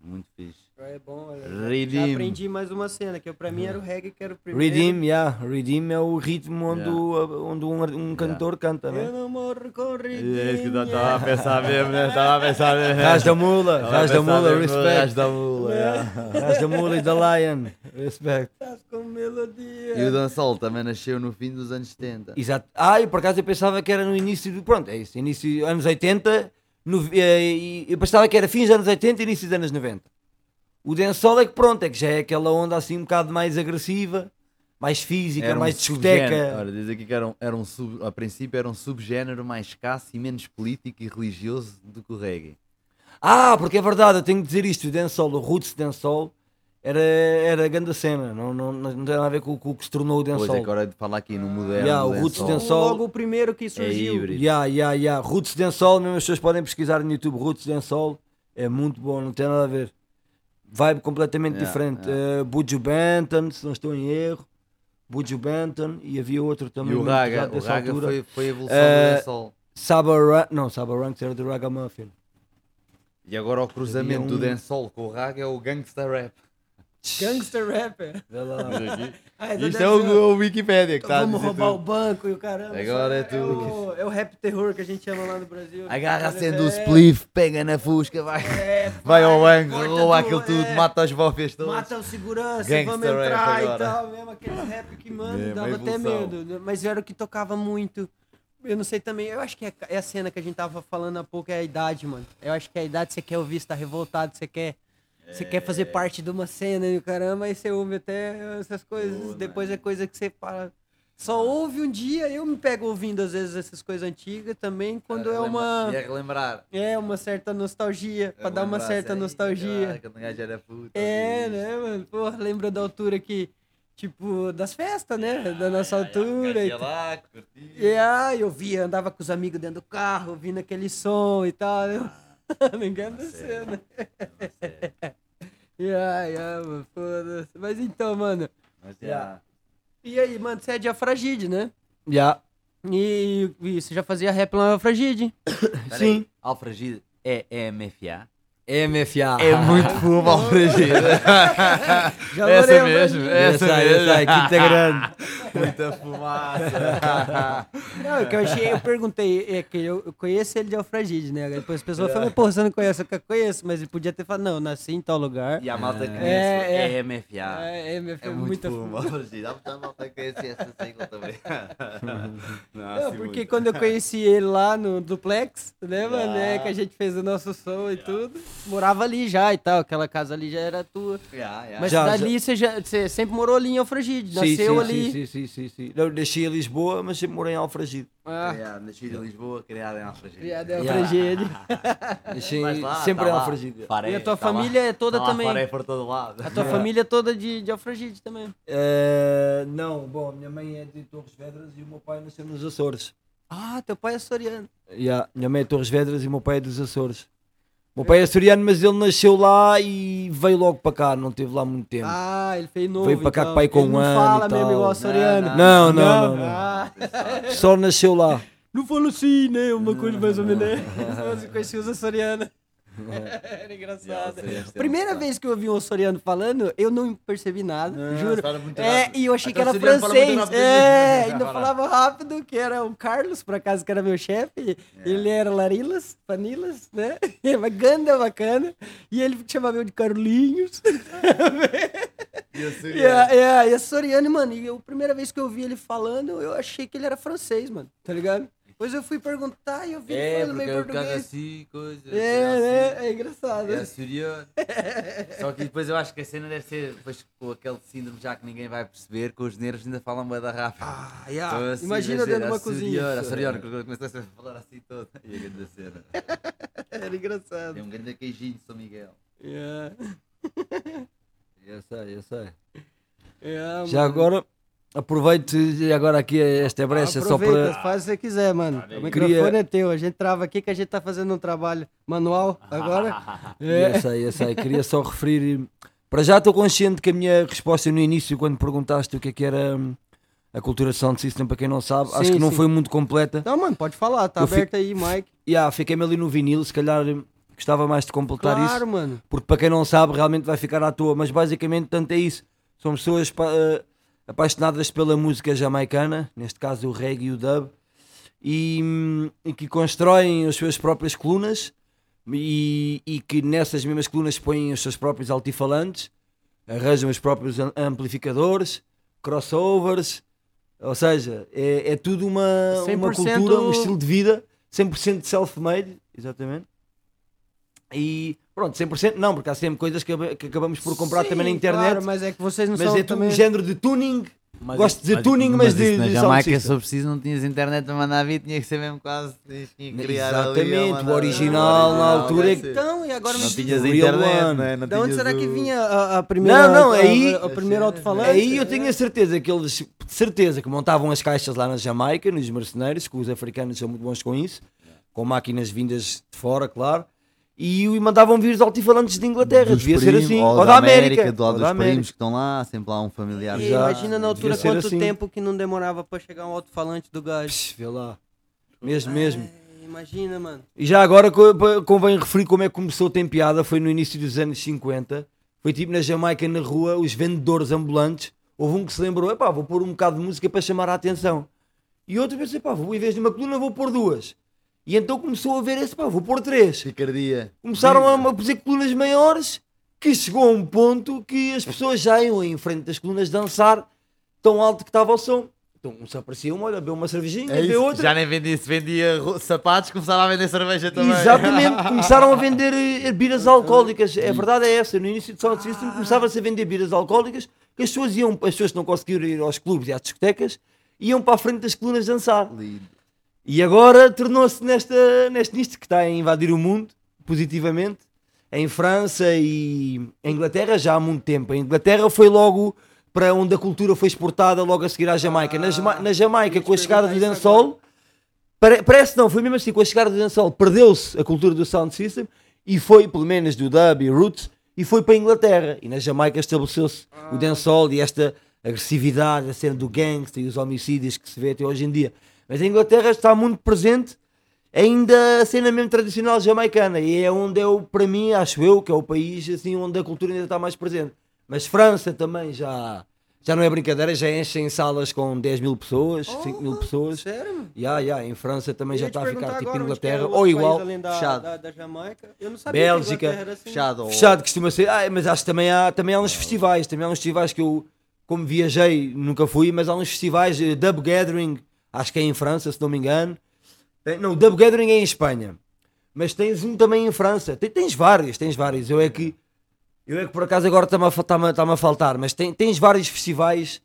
Muito fixe. É bom, olha. Já Redeem. aprendi mais uma cena, que pra mim era o reggae que era o primeiro. Redeem, yeah. Redeem é o ritmo onde, Yeah. o- onde um, um cantor canta, Eu né? não morro com É redeem. a pensar mesmo, né? Estava a pensar mesmo. Rás da mula, Rás da mula, Rás *laughs* respect. da mula, yeah. Rás da mula e da Lion, respect. Estás com melodia. E o dancehall também nasceu no fim dos anos 70. Exato. Ah, e por acaso eu pensava que era no início do. Pronto, é isso. Início anos 80. No, eh, eu pensava que era fins dos anos 80 e início dos anos 90. O dancehall é que pronto, é que já é aquela onda assim um bocado mais agressiva, mais física, Era um mais discoteca. Olha, diz aqui que era um, era um sub, a princípio era um subgénero mais escasso e menos político e religioso do que o reggae. Ah, porque é verdade, eu tenho que dizer isto: o dancehall, o roots dancehall, era, era a grande cena. Não, não, não tem nada a ver com, com o que se tornou o Pois dancehall. é, agora de falar aqui no moderno. Yeah, o dancehall. Roots Dancehall. Logo o primeiro que surgiu. híbrido. Yeah, yeah, yeah. Roots Dancehall, mesmo as pessoas podem pesquisar no YouTube Roots Dancehall, é muito bom, não tem nada a ver. Vibe completamente Yeah, diferente. yeah. Uh, Buju Benton, se não estou em erro. Buju Benton e havia outro também. E o Raga, o dessa Raga altura. foi, foi a evolução Eh, do dancehall. Saba Ra- não, Saba Ranks era do Ragamuffin. E agora o cruzamento um- do dancehall com o Raga é o gangsta rap. Gangster rapper. Ah, do Isto é o, o Wikipedia que a Vamos roubar o tudo. banco e o caramba. Agora é tudo. o, é o rap terror que a gente chama lá no Brasil. Agarra Olha, acende o é, spliff, pega na fusca, vai, é, vai ao banco, rouba aquilo tudo, é. mata os bofes todos. Mata o segurança, Gangster vamos entrar e tal, mesmo aquele rap que, mano, Mesmo, dava até medo. né? Mas era o que tocava muito. Eu não sei também, eu acho que é, é a cena que a gente tava falando há pouco, é a idade, mano. Eu acho que é a idade, você quer ouvir, você tá revoltado, você quer... Você quer fazer parte de uma cena e o caramba, aí você ouve até essas coisas. Depois é coisa que você para. Só ouve um dia, eu me pego ouvindo às vezes essas coisas antigas também, quando é uma. E a relembrar. É uma certa nostalgia, pra dar uma certa sei, nostalgia. ah, Quando era. É, assim. né, mano? Porra, lembra da altura que, tipo, das festas, né? Da nossa altura. e Ia lá, curtia. e aí eu via, andava com os amigos dentro do carro, ouvindo aquele som e tal. Eu... Ninguém da cena. E aí, ah, mano, foda-se. Mas então, mano. Mas Yeah. já. E aí, mano, você é de Afragide, né? Yeah. E, e você já fazia rap lá em Afragide? *coughs* Sim. Alfragide é MFA. MFA. É muito *laughs* fumo Alfragide. *laughs* Já Essa mesmo, essa Essa aí, mesmo. essa aí, Quinta Grande. *laughs* Muita fumaça. Não, é que eu achei, eu perguntei, é que eu, eu conheço ele de Alfragide, né? Depois as pessoas falam, pô, você não conhece? Eu conheço, mas ele podia ter falado, não, nasci em tal lugar. E a malta que É, conhece é. é MFA. É, é, meu É muito muita fumo Alfragide. Há muita malta que conhece essa sigla também. Não, porque quando eu conheci ele lá no duplex, né, mano? É Ah. que a gente fez o nosso som e tudo. Morava ali já e tal, aquela casa ali já era tua. Mas Já, dali Você, já, você sempre morou ali em Alfragide, Sim, nasceu sim, ali. Sim, sim, sim, sim. Eu nasci em Lisboa, mas sempre morei em Alfragide. Ah, Criado, nascido em Lisboa, criado em Alfragide. criado em. Alfragide. *laughs* Nasci lá, sempre tá em lá. Alfragide. E a tua tá lá. família é toda Tá lá também. Faré por todo lado. A tua família é toda de, de Alfragide também. Eh, não, bom, a minha mãe é de Torres Vedras e o meu pai nasceu nos Açores. Ah, teu pai é soriano. Yeah, minha mãe é de Torres Vedras e o meu pai é dos Açores. O meu pai é açoriano, mas ele nasceu lá e veio logo para cá, não teve lá muito tempo. Ah, ele fez novo. Veio para cá então. pai com Ele um não ano fala e mesmo igual açoriano. Não, não, não. não. Ah, Só nasceu lá. não falo assim, né? Uma coisa mais ou menos, né? Você conhecia os açorianos. *laughs* Era engraçado. Primeira vez que eu ouvi um açoriano falando, eu não percebi nada, juro. fala muito É, e eu achei que Até era fala muito francês. É, ainda falava rápido, que era o Carlos, por acaso, que era meu chefe. Ele era Larilas, Panilas, né? *laughs* Ganda bacana. E ele chamava eu de Carlinhos. E *laughs* a, e a, e a Soriano, mano, e a primeira vez que eu vi ele falando, eu achei que ele era francês, mano, tá ligado? Depois eu fui perguntar e eu vi É, falando meio é português. assim, coisa. É, né? É engraçado. É açoriano. Só que depois eu acho que a cena deve ser depois com aquele síndrome já que ninguém vai perceber, com os nervos ainda falam bué da rápido. Ah, yeah. Então, assim, Imagina dentro de uma cozinha. açoriano, que começa a falar assim todo. E a grande cena. *laughs* Era engraçado. Tem um grande queijinho de São Miguel. Yeah. Eu sei, eu sei. Yeah, Já mano. agora, aproveito e agora aqui esta brecha só para. faz o que você quiser, mano. O microfone Queria- é teu. A gente trava aqui que a gente tá fazendo um trabalho manual agora. *laughs* É. Eu sei, eu sei. Queria só referir. Para já estou consciente que a minha resposta no início, quando perguntaste o que é que era hum, a cultura Sound System, para quem não sabe, acho Sim, que não sim. foi muito completa. Então, mano, pode falar. Tá Eu fi- aberto aí, Mike. Yeah, Fiquei-me ali no vinil, se calhar hum, gostava mais de completar isso. Claro, mano. porque para quem não sabe realmente vai ficar à toa, mas basicamente tanto é isso. São pessoas eh, apaixonadas pela música jamaicana, neste caso o reggae e o dub, e, e que constroem as suas próprias colunas e, e que nessas mesmas colunas põem os seus próprios altifalantes, arranjam os próprios am- amplificadores, crossovers, ou seja, é, é tudo uma, uma 100% cultura, um estilo de vida, 100% self-made, exatamente. E pronto, 100% não, porque há sempre coisas que, que acabamos por comprar Sim, também na internet, Claro, mas é que vocês não mas são é também... um género de tuning. Gosto de tuning, mas, de, isso na de sound Jamaica, se for preciso, não tinhas internet para mandar vir, tinha que ser mesmo quase. Tinha que criar ali, Exatamente, ó, o original na altura é que- Então, e agora Não tinhas internet, one. né? Não Da onde tinhas será que vinha a, a primeira... Não, não, a- aí- A, a primeira alto-falante? Aí eu tenho a certeza que eles, de certeza que montavam as caixas lá na Jamaica, nos mercenários, que os africanos são muito bons com isso, com máquinas vindas de fora, claro, e o- mandavam vir os altifalantes de Inglaterra, Dos devia ser primos, assim, ou ou da América, do lado ou dos da América. primos que estão lá, sempre lá um familiar. E Já imagina na altura devia ser quanto assim. tempo que não demorava pra chegar um alto-falante do gás. Psh, Vê lá, mesmo, mesmo. É, imagina, mano. E já agora convém referir como é que começou tem piada, foi no início dos anos 50, foi tipo na Jamaica na rua, os vendedores ambulantes, houve um que se lembrou, epá, vou pôr um bocado de música para chamar a atenção. E outro pensou, pá, vou, em vez de uma coluna vou pôr duas. E então começou a ver esse, pá, vou pôr três. Picardia. Começaram a, a fazer colunas maiores, que chegou a um ponto que as pessoas já iam em frente das colunas dançar, tão alto que estava o som. Então um aparecia uma, olha, bebeu uma cervejinha, É bebeu outra. Já nem vendia, se vendia sapatos, começava a vender cerveja também. Exatamente, *laughs* começaram a vender eh, bebidas alcoólicas. A verdade é essa. No início do Sound System começava-se a vender bebidas alcoólicas que as pessoas iam, as pessoas que não conseguiram ir aos clubes e às discotecas iam para a frente das colunas dançar. Lindo. E agora tornou-se nesta, neste nisto que está a invadir o mundo positivamente. Em França e em Inglaterra já há muito tempo. A Inglaterra foi logo para onde a cultura foi exportada logo a seguir à Jamaica. Na, Jama- na Jamaica, com a chegada do dancehall, pare- parece não, foi mesmo assim, com a chegada do dancehall, perdeu-se a cultura do sound system e foi, pelo menos do dub e roots, e foi para a Inglaterra. E na Jamaica estabeleceu-se o dancehall e esta agressividade, a cena do gangster e os homicídios que se vê até hoje em dia. Mas a Inglaterra está muito presente ainda a cena mesmo tradicional jamaicana e é onde eu, para mim, acho eu, que é o país assim onde a cultura ainda está mais presente. Mas França também já, já não é brincadeira, já enchem salas com 10 mil pessoas, 5 mil pessoas. Sério? Ya, ya, em França também Eu já está a ficar tipo é Inglaterra, outro ou igual, da, fechado. Da, da Jamaica. Eu não sabia Bélgica, que a Inglaterra era assim. Fechado. ou- fechado, costuma ser. Ah, mas acho que também há, também há uns festivais, também há uns festivais que eu, como viajei, nunca fui, mas há uns festivais, eh, Dub Gathering, acho que é em França, se não me engano. Tem- Não, o Dub Gathering é em Espanha, mas tens um também em França. Tem- tens vários, tens vários. Eu é que, eu é que por acaso agora está-me a, fa- está-me a- está-me a faltar, mas tem- tens vários festivais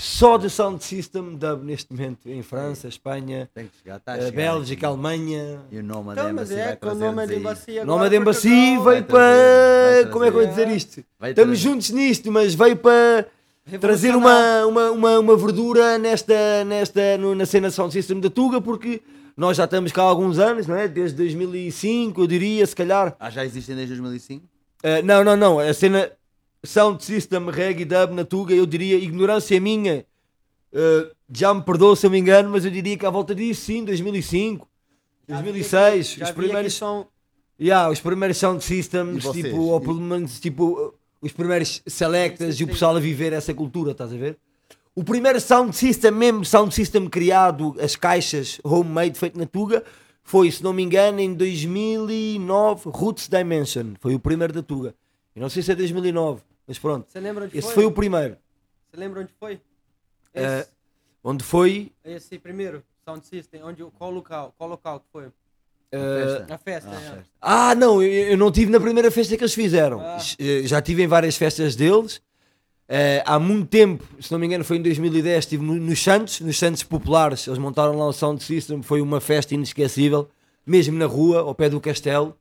só de Sound System Dub neste momento, em França, Espanha, Tem que chegar, está a eh, chegar Bélgica, aqui. Alemanha. E o nome Então, mas Embassy é o nome trazer-nos de Nome agora de Embassy veio para. Como é que eu vou dizer isto? Vai Estamos juntos nisto, mas veio para trazer uma, uma, uma, uma verdura nesta, nesta, no- na cena Sound System da Tuga, porque nós já estamos cá há alguns anos, não é? Desde 2005, eu diria, se calhar. Ah, já existem desde 2005? Uh, não, não, não. A cena Sound System, reggae, dub na Tuga, eu diria, ignorância minha, uh, já me perdoa se eu me engano, mas eu diria que à volta disso, sim, 2005, 2006, Já os vi primeiros, são yeah, os primeiros Sound Systems, vocês? tipo, ou pelo menos, tipo, os primeiros Selectas e o pessoal a viver essa cultura, estás a ver? O primeiro Sound System, mesmo Sound System criado, as caixas homemade feito na Tuga, foi, se não me engano, em 2009, Roots Dimension, foi o primeiro da Tuga. Eu não sei se é 2009, mas pronto. Você lembra onde Esse foi? foi o primeiro. Você lembra onde foi? Eh, Esse, Onde foi. esse primeiro Sound System, onde, qual local, qual local que foi? Eh, Na festa, Ah, festa. ah, não, eu, eu não tive na primeira festa que eles fizeram. Ah. Eh, Já tive em várias festas deles. Eh, há muito tempo, se não me engano, foi em 2010, estive no- nos Santos, nos Santos Populares. Eles montaram lá o Sound System, foi uma festa inesquecível, mesmo na rua, ao pé do castelo.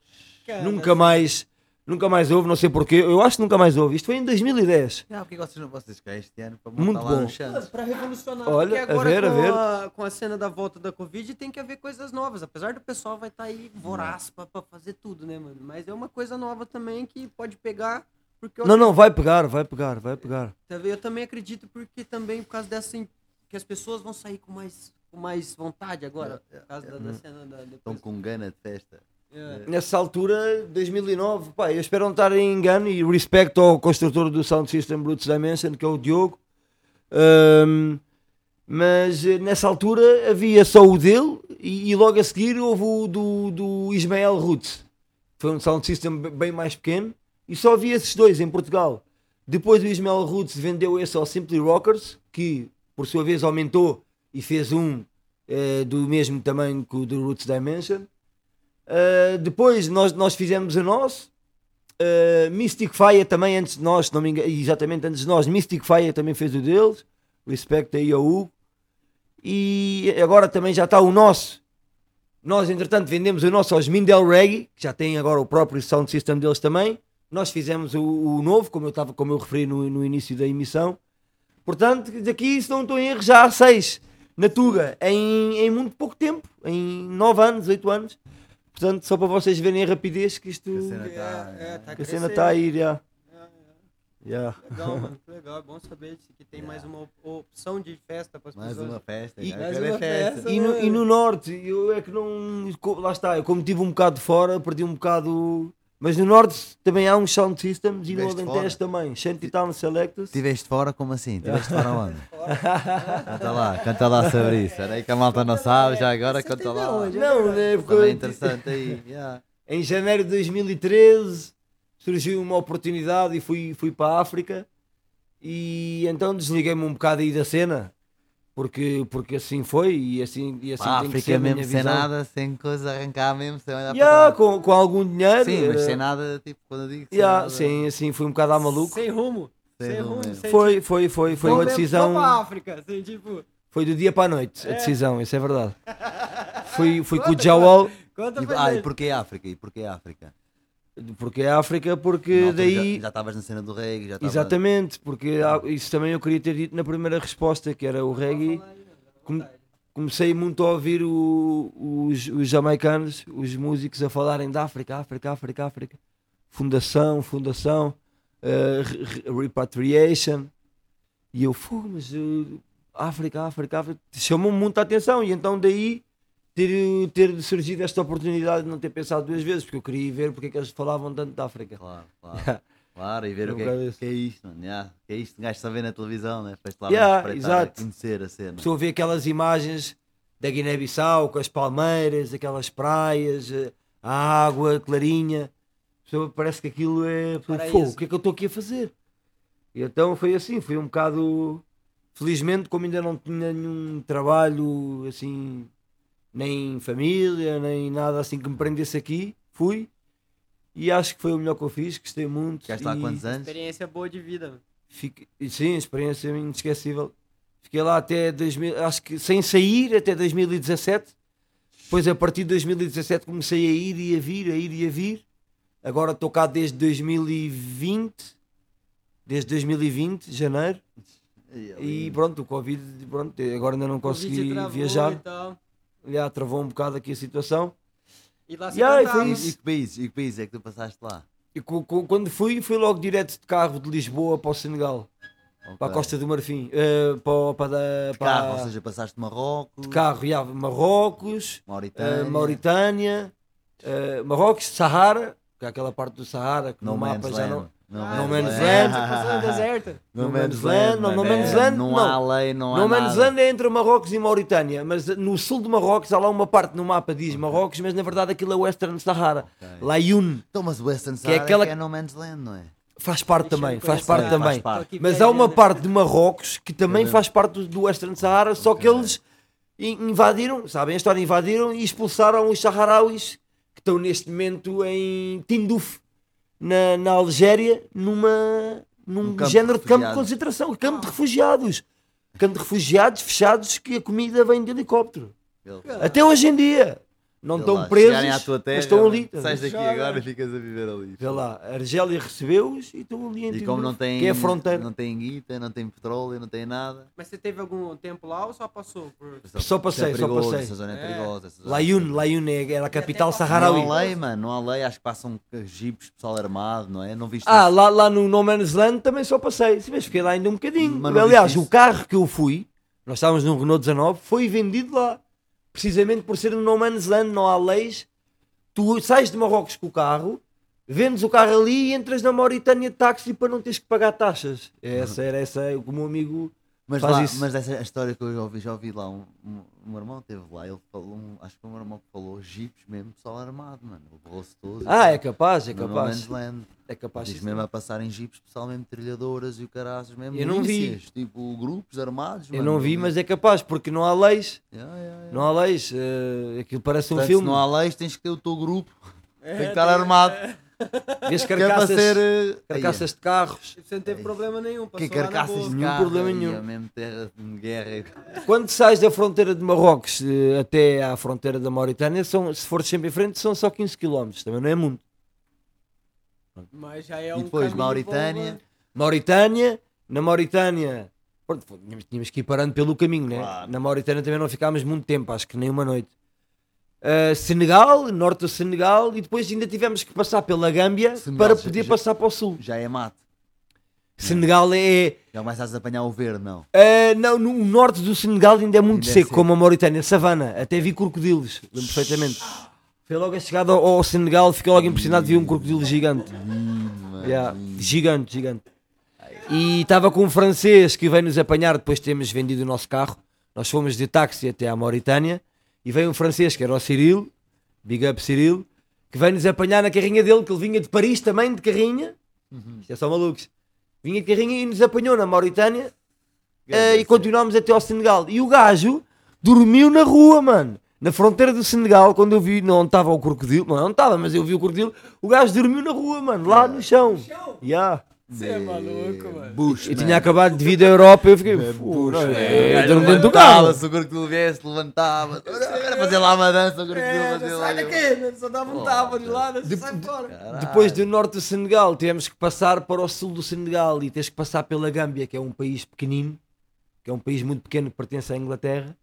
Cara, nunca mais, nunca mais houve, não sei porquê. Eu acho que nunca mais houve. Isto foi em 2010. Ah, porque vocês não vocês querem este ano para Muito bom. Para revolucionar, Olha, porque a agora ver, a com, ver. A, com a cena da volta da Covid tem que haver coisas novas. Apesar do pessoal vai estar aí voraz pra, pra fazer tudo, né, mano? Mas é uma coisa nova também que pode pegar. Porque Não, não, vai pegar, vai pegar, vai pegar. eu também acredito porque também por causa dessa. que as pessoas vão sair com mais, com mais vontade agora. É, Por causa da, da cena da. Estão com gana de festa. É. Nessa altura, 2009, pá, eu espero não estar em engano e respeito ao construtor do Sound System Roots Dimension, que é o Diogo. Ahm, mas eh, nessa altura havia só o dele e, e logo a seguir houve o do, do Ismael Roots. Foi um sound system be- bem mais pequeno e só havia esses dois em Portugal. Depois o Ismael Roots vendeu esse ao Simply Rockers, que por sua vez aumentou e fez um eh, do mesmo tamanho que o do Roots Dimension. Uh, depois nós, nós fizemos o nosso. Uh, Mystic Fire também antes de nós, não me engano, exatamente antes de nós, Mystic Fire também fez o deles. Respect aí ao Hugo. E agora também já está o nosso. Nós, entretanto, vendemos o nosso aos Mindel Reggae, que já tem agora o próprio sound system deles também. Nós fizemos o, o novo, como eu, estava, como eu referi no, no início da emissão. Portanto, daqui, se não estou em erro, já há seis na Tuga, em, em muito pouco tempo, em nove anos, oito anos. Portanto, só para vocês verem a rapidez que isto. Que a cena É, está. é, tá né? que a cena está a ir, já. Já. Legal, mano. *laughs* que Legal, é bom saber que tem mais uma op- opção de festa para as Mais pessoas. uma festa. E-. Mais Quero é uma festa. festa. E no, e no norte, eu é que não. Lá está, eu como estive um bocado de fora, perdi um bocado. Mas no norte também há uns sound systems e no Estiveste Alentejo também. Shantytown Selectors. Estiveste fora como assim? Estiveste fora onde? *laughs* Canta lá, canta lá sobre isso. Era aí que a malta não sabe, já agora Você canta lá. onde? Não, né? Porque Também é interessante aí. yeah. *laughs* em janeiro de 2013 surgiu uma oportunidade e fui, fui para a África. E então desliguei-me um bocado aí da cena. Porque, porque assim foi e assim, e assim Pá, tem que África ser mesmo sem nada, sem coisa arrancar mesmo, sem olhar Yeah, para com, com algum dinheiro. Sim, mas eh, sem nada, tipo, quando eu digo sem yeah, nada, sim, assim, fui um bocado a maluco. Sem rumo. Sem Sem rumo mesmo. sem Foi, foi, foi, foi Vou uma decisão. África, assim, tipo. Foi do dia para a noite a decisão, isso é verdade. *laughs* Fui, fui com o Conta, Jawal, Conta E, pra ah, e porquê África? E porquê África? Porque é África, porque daí. Já estavas na cena do reggae, já estavas... Exatamente, porque isso também eu queria ter dito na primeira resposta, que era o reggae. Com- Comecei muito a ouvir o- os, os jamaicanos, os músicos a falarem da África, África, África, África. Fundação, fundação, re- repatriation. E eu, fogo, mas eh, África, África, África. Chamou-me muita atenção e então daí ter, ter surgido esta oportunidade de não ter pensado duas vezes, porque eu queria ver porque é que eles falavam tanto da África. Claro, claro. *laughs* Claro, e ver o que é, que é isto, mano. yeah. Que é isto, um gajo só vê na televisão, né? Depois lá Yeah, exato. conhecer a cena. Estou a ver aquelas imagens da Guiné-Bissau com as palmeiras, aquelas praias, eh, a água clarinha. Pessoa, Parece que aquilo é. Fogo, o que é que eu estou aqui a fazer? E então foi assim, foi um bocado. Felizmente, como ainda não tinha nenhum trabalho assim, nem família, nem nada assim que me prendesse aqui, fui. E acho que foi o melhor que eu fiz, gostei muito. Ficaste lá há e- quantos anos? Experiência boa de vida. Fique- e sim, experiência inesquecível. Fiquei lá até 2000, acho que sem sair até 2017. Depois a partir de 2017 comecei a ir e a vir, a ir e a vir. Agora estou cá desde 2020, desde 2020, janeiro. E pronto, o Covid, pronto, agora ainda não consegui viajar. Já, travou um bocado aqui a situação. E lá você Yeah, foi E, isso. e que país? E que país é que tu passaste lá? E co- co- quando fui, fui logo direto de carro de Lisboa para o Senegal, para a. Costa do Marfim, eh, para, para, De para- carro, ou seja, passaste de Marrocos, de carro, já, Marrocos, Mauritânia, eh, Mauritânia, eh, Marrocos, Sahara, que é aquela parte do Sahara que No no mapa já Land. não. No Ah, No Man's Land, passou no. No Man's Land, no mano, Man's é, Land, não não. há lei, não há No Man's. Land é entre Marrocos e Mauritânia, mas no sul de Marrocos há lá uma parte no mapa que diz Marrocos, mas na verdade aquilo é Western Sahara. Ok. Layoun Então, mas o Western Que é Sahara aquela- que é No Man's Land, não é? faz parte também, faz parte Ah, também. faz parte. Mas há uma parte de Marrocos que também Uhum. faz parte do- Western Sahara, só que eles in- invadiram, sabem a história, invadiram e expulsaram os saharauis que estão neste momento em Tinduf, na, na Algéria, numa, num Um género de campo de concentração, campo de refugiados. Campo de refugiados fechados que a comida vem de helicóptero. Até hoje em dia. Não Vê estão lá, presos, chegarem à tua terra, mas estão ali. Sais daqui agora e ficas a viver ali. Vê lá, a Argélia recebeu-os e estão ali em E como não tem, que é a fronteira. não tem guita, não tem petróleo, não tem nada. Mas você teve algum tempo lá ou só passou? Por... Só passei, Isso é só perigoso, passei. Essa zona é É. perigosa. é Layoun, Layoun é- era a capital saharaui. Não há lei, mano, não há lei. Acho que passam jipes, pessoal armado, não é? Não viste Ah, isso? lá, lá no No Man's Land também só passei. Se vês, fiquei lá ainda um bocadinho. Mas Aliás, o carro que eu fui, nós estávamos num Renault 19, foi vendido lá. Precisamente por ser no No Man's Land, não há leis. Tu sais de Marrocos com o carro, vendes o carro ali e entras na Mauritânia de táxi para não teres que pagar taxas. Essa era essa, o meu amigo. Mas, faz lá, isso. mas essa história que eu já ouvi, já ouvi lá, um, um, um meu irmão esteve lá, ele falou, um- acho que foi o meu irmão que falou, jipes mesmo, pessoal armado, mano, levou-se todo. Ah, é capaz, é No No capaz. Man's Land. É capaz. Diz mesmo a passar em jipes, pessoal mesmo trilhadoras e o caraças mesmo. Eu não vi. Tipo, grupos armados. Eu mano, não vi, mas é capaz, porque não há leis. Yeah, yeah, yeah. Não há leis. eh, aquilo parece um Portanto, filme. Se não há leis, tens que ter o teu grupo. tem que estar armado. Vês *laughs* Que é carcaças, ser. eh, carcaças de carros. Não teve problema nenhum. Que carcaças de Nenhum carro, problema nenhum. mesmo terra de guerra. Quando sais da fronteira de Marrocos eh, até à fronteira da Mauritânia, são, se fores sempre em frente, são só 15 km. Também não é muito. Mas já é E depois Mauritânia. bom, Mauritânia, na Mauritânia, pronto, tínhamos, tínhamos que ir parando pelo caminho, né? Claro. Na Mauritânia também não ficámos muito tempo, acho que nem uma noite. Ah, Senegal, norte do Senegal, e depois ainda tivemos que passar pela Gâmbia Senegal, para poder já- passar para o sul. Já é mato. Senegal é. Já começas a apanhar o verde, não. ah, não, no norte do Senegal ainda é muito Ainda é seco, seco. como a Mauritânia, savana. Até vi crocodilos, lembro perfeitamente. Foi logo a chegada ao ao Senegal, fiquei logo impressionado de ver um crocodilo gigante. Yeah, Gigante, gigante. E estava com um francês que veio nos apanhar depois de termos vendido o nosso carro. Nós fomos de táxi até à Mauritânia e veio um francês que era o Cyril, Big Up Cyril, que veio nos apanhar na carrinha dele, que ele vinha de Paris também, de carrinha. Isto é só malucos. Vinha de carrinha e nos apanhou na Mauritânia eh, e continuámos até ao Senegal. E o gajo dormiu na rua, mano. Na fronteira do Senegal, quando eu vi, não estava o crocodilo, não, não estava, mas eu vi o crocodilo, o gajo dormiu na rua, mano, lá no chão. Yeah. Você é maluco, mano. Bush, Eu tinha acabado de vir da Europa e eu fiquei, "Fu, não, é, eu dentro do carro. Se o crocodilo viesse, levantava. Era fazer lá uma dança, o crocodilo É, fazia não lá. sai daqui, só dava um tapa de lado, sai fora. Depois do norte do Senegal, tivemos que passar para o sul do Senegal e tens que passar pela Gâmbia, que é um país pequenino, que é um país muito pequeno que pertence à Inglaterra,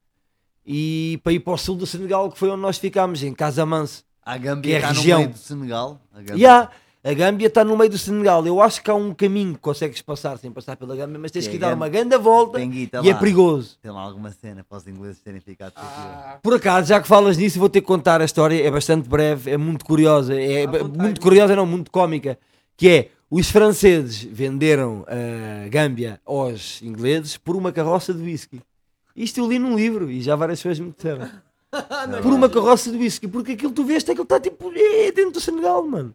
e para ir para o sul do Senegal, que foi onde nós ficámos, em Casamance. A Que Gâmbia é está no região. meio do Senegal. A Gâmbia. E há, a Gâmbia está no meio do Senegal. Eu acho que há um caminho que consegues passar sem passar pela Gâmbia, mas tens Que que é dar uma grande volta guita e é lá. perigoso. Tem lá alguma cena para os ingleses terem ficado aquilo. Ah, Por acaso, já que falas nisso, vou ter que contar a história. É bastante breve, é muito curiosa. É vontade. muito curiosa, não, muito cómica. Que é, os franceses venderam a Gâmbia aos ingleses por uma carroça de whisky. Isto eu li num livro e já várias pessoas me disseram. *laughs* por uma carroça de whisky, porque aquilo tu vês, aquilo está tipo é, dentro do Senegal, mano.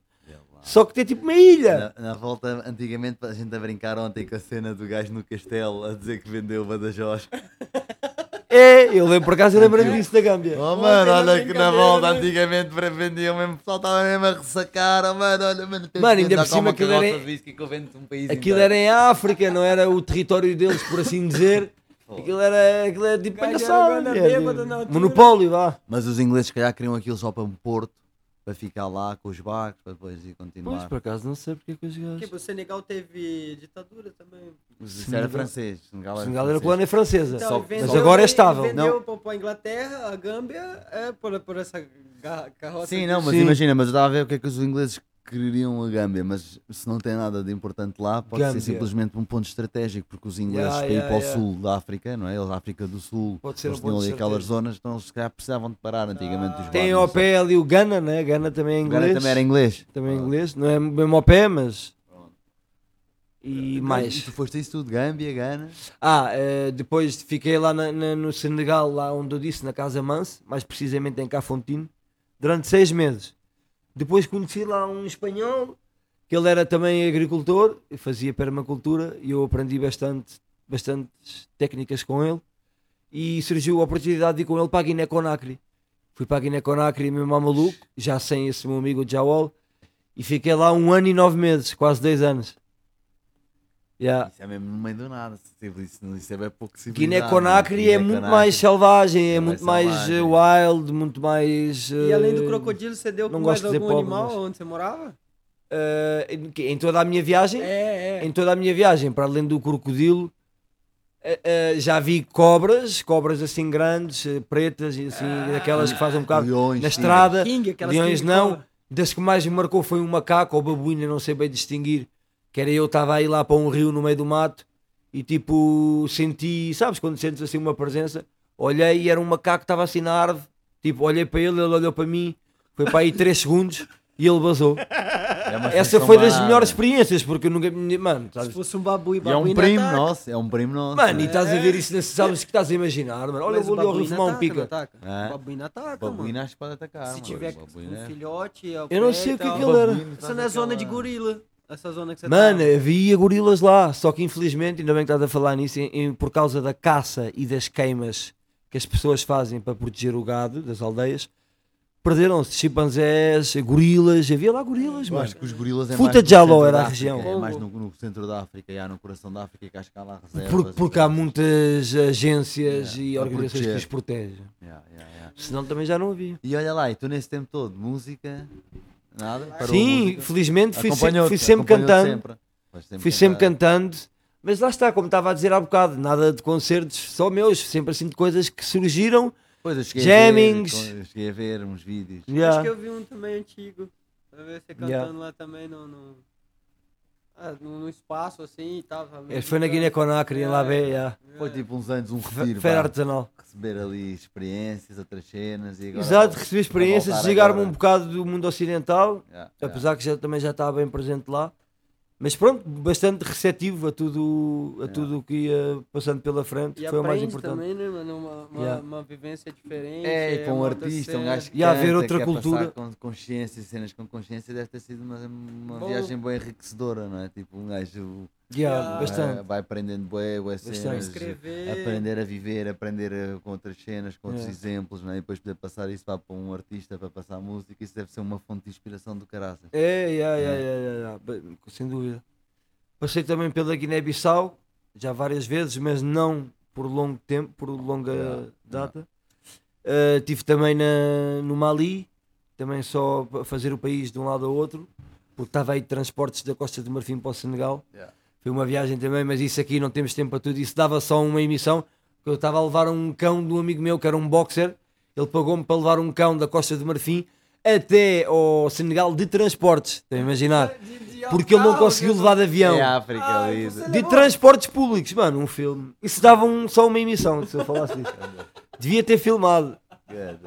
Só que tem tipo uma ilha. Na, na volta, antigamente, a gente a brincar ontem com a cena do gajo no castelo a dizer que vendeu o Badajoz. *laughs* É, eu lembro, por acaso eu lembro-me disso da Gâmbia. Oh mano, olha que na volta né? antigamente para vendiam mesmo, o pessoal estava mesmo a ressacar, oh, mano, olha, mano, tens Mano, ainda por cima aquilo era- whisky vendo um país Aquilo inteiro. era em África, não era o território deles, por assim dizer. *laughs* Aquilo era, aquilo era tipo palhaçada. Monopólio, vá. Mas os ingleses, se calhar, queriam aquilo só para um porto, para ficar lá com os barcos, para depois ir Pois, continuar. por acaso, não sei porque é que os gajos... Tipo, o Senegal teve ditadura também. Mas isso era francês. Senegal era, Senegal era colónia francesa. Então, Só- vendeu- mas agora é estável. vendeu para a Inglaterra, a Gâmbia, é, por, por essa carroça. Sim, não, mas Sim. imagina, mas eu estava a ver o que é que os ingleses queriam a Gâmbia, mas se não tem nada de importante lá, pode Gâmbia. ser simplesmente um ponto estratégico, porque os ingleses Yeah, para ir yeah, para o yeah. sul da África, não é? Eles, África do Sul, Pode ser eles um tinham ali aquelas zonas, então eles se calhar precisavam de parar antigamente os Tem ao pé ali o Gana, né? Gana também é O inglês. Gana também era inglês. Também é inglês. Não é mesmo ao pé, mas... E E mais. tu foste isso tudo, Gâmbia, Gana. Ah, eh, depois fiquei lá na- na- no Senegal, lá onde eu disse, na Casa Manse, mais precisamente em Cafontine, durante seis meses. Depois conheci lá um espanhol, que ele era também agricultor, fazia permacultura, e eu aprendi bastante, bastantes técnicas com ele. E surgiu a oportunidade de ir com ele para a Guiné-Conakry. Fui para a Guiné-Conakry, mesmo ao maluco, já sem esse meu amigo Jawol, e fiquei lá um ano e nove meses, quase dois anos. Yeah. Isso é mesmo no meio do nada. Isso, isso, isso é bem pouco civilizado, Guiné-Conakry né? é muito mais selvagem, é É muito mais mais selvagem. eh, wild, muito mais. E além do eh, crocodilo, você deu com mais algum pobre, animal mas- onde você morava? eh, em, em toda a minha viagem, É, é. em toda a minha viagem, para além do crocodilo, eh, eh, já vi cobras, cobras assim grandes, eh, pretas e assim, daquelas que fazem um bocado Leões, na estrada. King, aquelas Leões não. Das que mais me marcou foi um macaco ou babuína, não sei bem distinguir. Que era eu, estava aí lá para um rio no meio do mato e tipo senti, sabes, quando sentes assim uma presença, olhei e era um macaco que estava assim na árvore. Tipo, olhei para ele, ele olhou para mim, foi para aí 3 segundos e ele vazou. É Essa foi das melhores experiências, porque eu nunca. Mano, Se sabes? fosse um babu e E é um primo nosso, é um primo nosso. Mano, e né? estás a ver isso, nesse- sabes o que estás a imaginar, mano? Olha, eu vou ali ao rio fumar um pica. É. O babuíno ataca, Babuíno mano. acho que pode atacar. Se mano. tiver um é- filhote... ao Eu não sei e o que é ele era. Não é zona de gorila. Essa zona que você Mano, tá. havia gorilas lá, só que infelizmente, ainda bem que estás a falar nisso, em- em- por causa da caça e das queimas que as pessoas fazem para proteger o gado das aldeias, perderam-se chimpanzés, gorilas, havia lá gorilas, Eu mano. acho que os gorilas é Futa de Jaló era a região. É mais no, no centro da África, já no coração da África, que acho que há lá reservas. Por- porque há muitas agências Yeah, e organizações que os protegem. Yeah, yeah, yeah. Senão também já não havia. E olha lá, e tu nesse tempo todo, música, nada? Parou a Sim, felizmente fui, sempre, Acompanhou-te, fui sempre cantando. sempre. Sempre Fui sempre cantando, mas lá está, como estava a dizer há bocado, nada de concertos só meus, sempre assim de coisas que surgiram. Pois, eu cheguei Jammings. A ver, eu cheguei a ver uns vídeos. Yeah. Acho que eu vi um também antigo. Pra ver você cantando Yeah. lá também no... no... Ah, no, no espaço assim e tava É, Foi na Guiné-Conakry, em É, Labé, é. yeah. Foi tipo uns anos, um retiro. feira artesanal. Receber ali experiências, outras cenas. E agora Exato, recebi experiências, desligar-me agora. um bocado do mundo ocidental, Yeah, yeah. apesar que já, também já estava bem presente lá. Mas pronto, bastante receptivo a tudo a tudo o que ia passando pela frente, E foi o mais importante. também, né, mano? Uma, uma, Yeah. uma vivência diferente. É, e para um artista, um gajo que E a haver canta, outra quer cultura. com consciência, cenas com consciência, deve ter sido uma, uma Bom. viagem bem enriquecedora, não é? Tipo, um gajo Yeah, bastante. vai, vai aprendendo bué, bué cenas, Escrever. aprender a viver, aprender com outras cenas, com outros Yeah. exemplos, não é? E depois poder passar isso para para um artista, para passar música, isso deve ser uma fonte de inspiração do caraças. É, yeah, yeah, yeah, yeah, yeah, bem, sem dúvida. Passei também pela Guiné-Bissau, já várias vezes, mas não por longo tempo, por longa Yeah, data. Uh, tive também na, no Mali, também só a fazer o país de um lado ao outro, porque estava aí de transportes da Costa do Marfim para o Senegal. Yeah. Foi uma viagem também, mas isso aqui não temos tempo para tudo. Isso dava só uma emissão. porque Eu estava a levar um cão de um amigo meu que era um boxer, ele pagou-me para levar um cão da Costa do Marfim até ao Senegal de transportes. Estão a imaginar? Porque ele não conseguiu levar de avião. É África ali. De transportes públicos, mano, um filme. Isso dava um- só uma emissão, se eu falasse isso. *laughs* Devia ter filmado.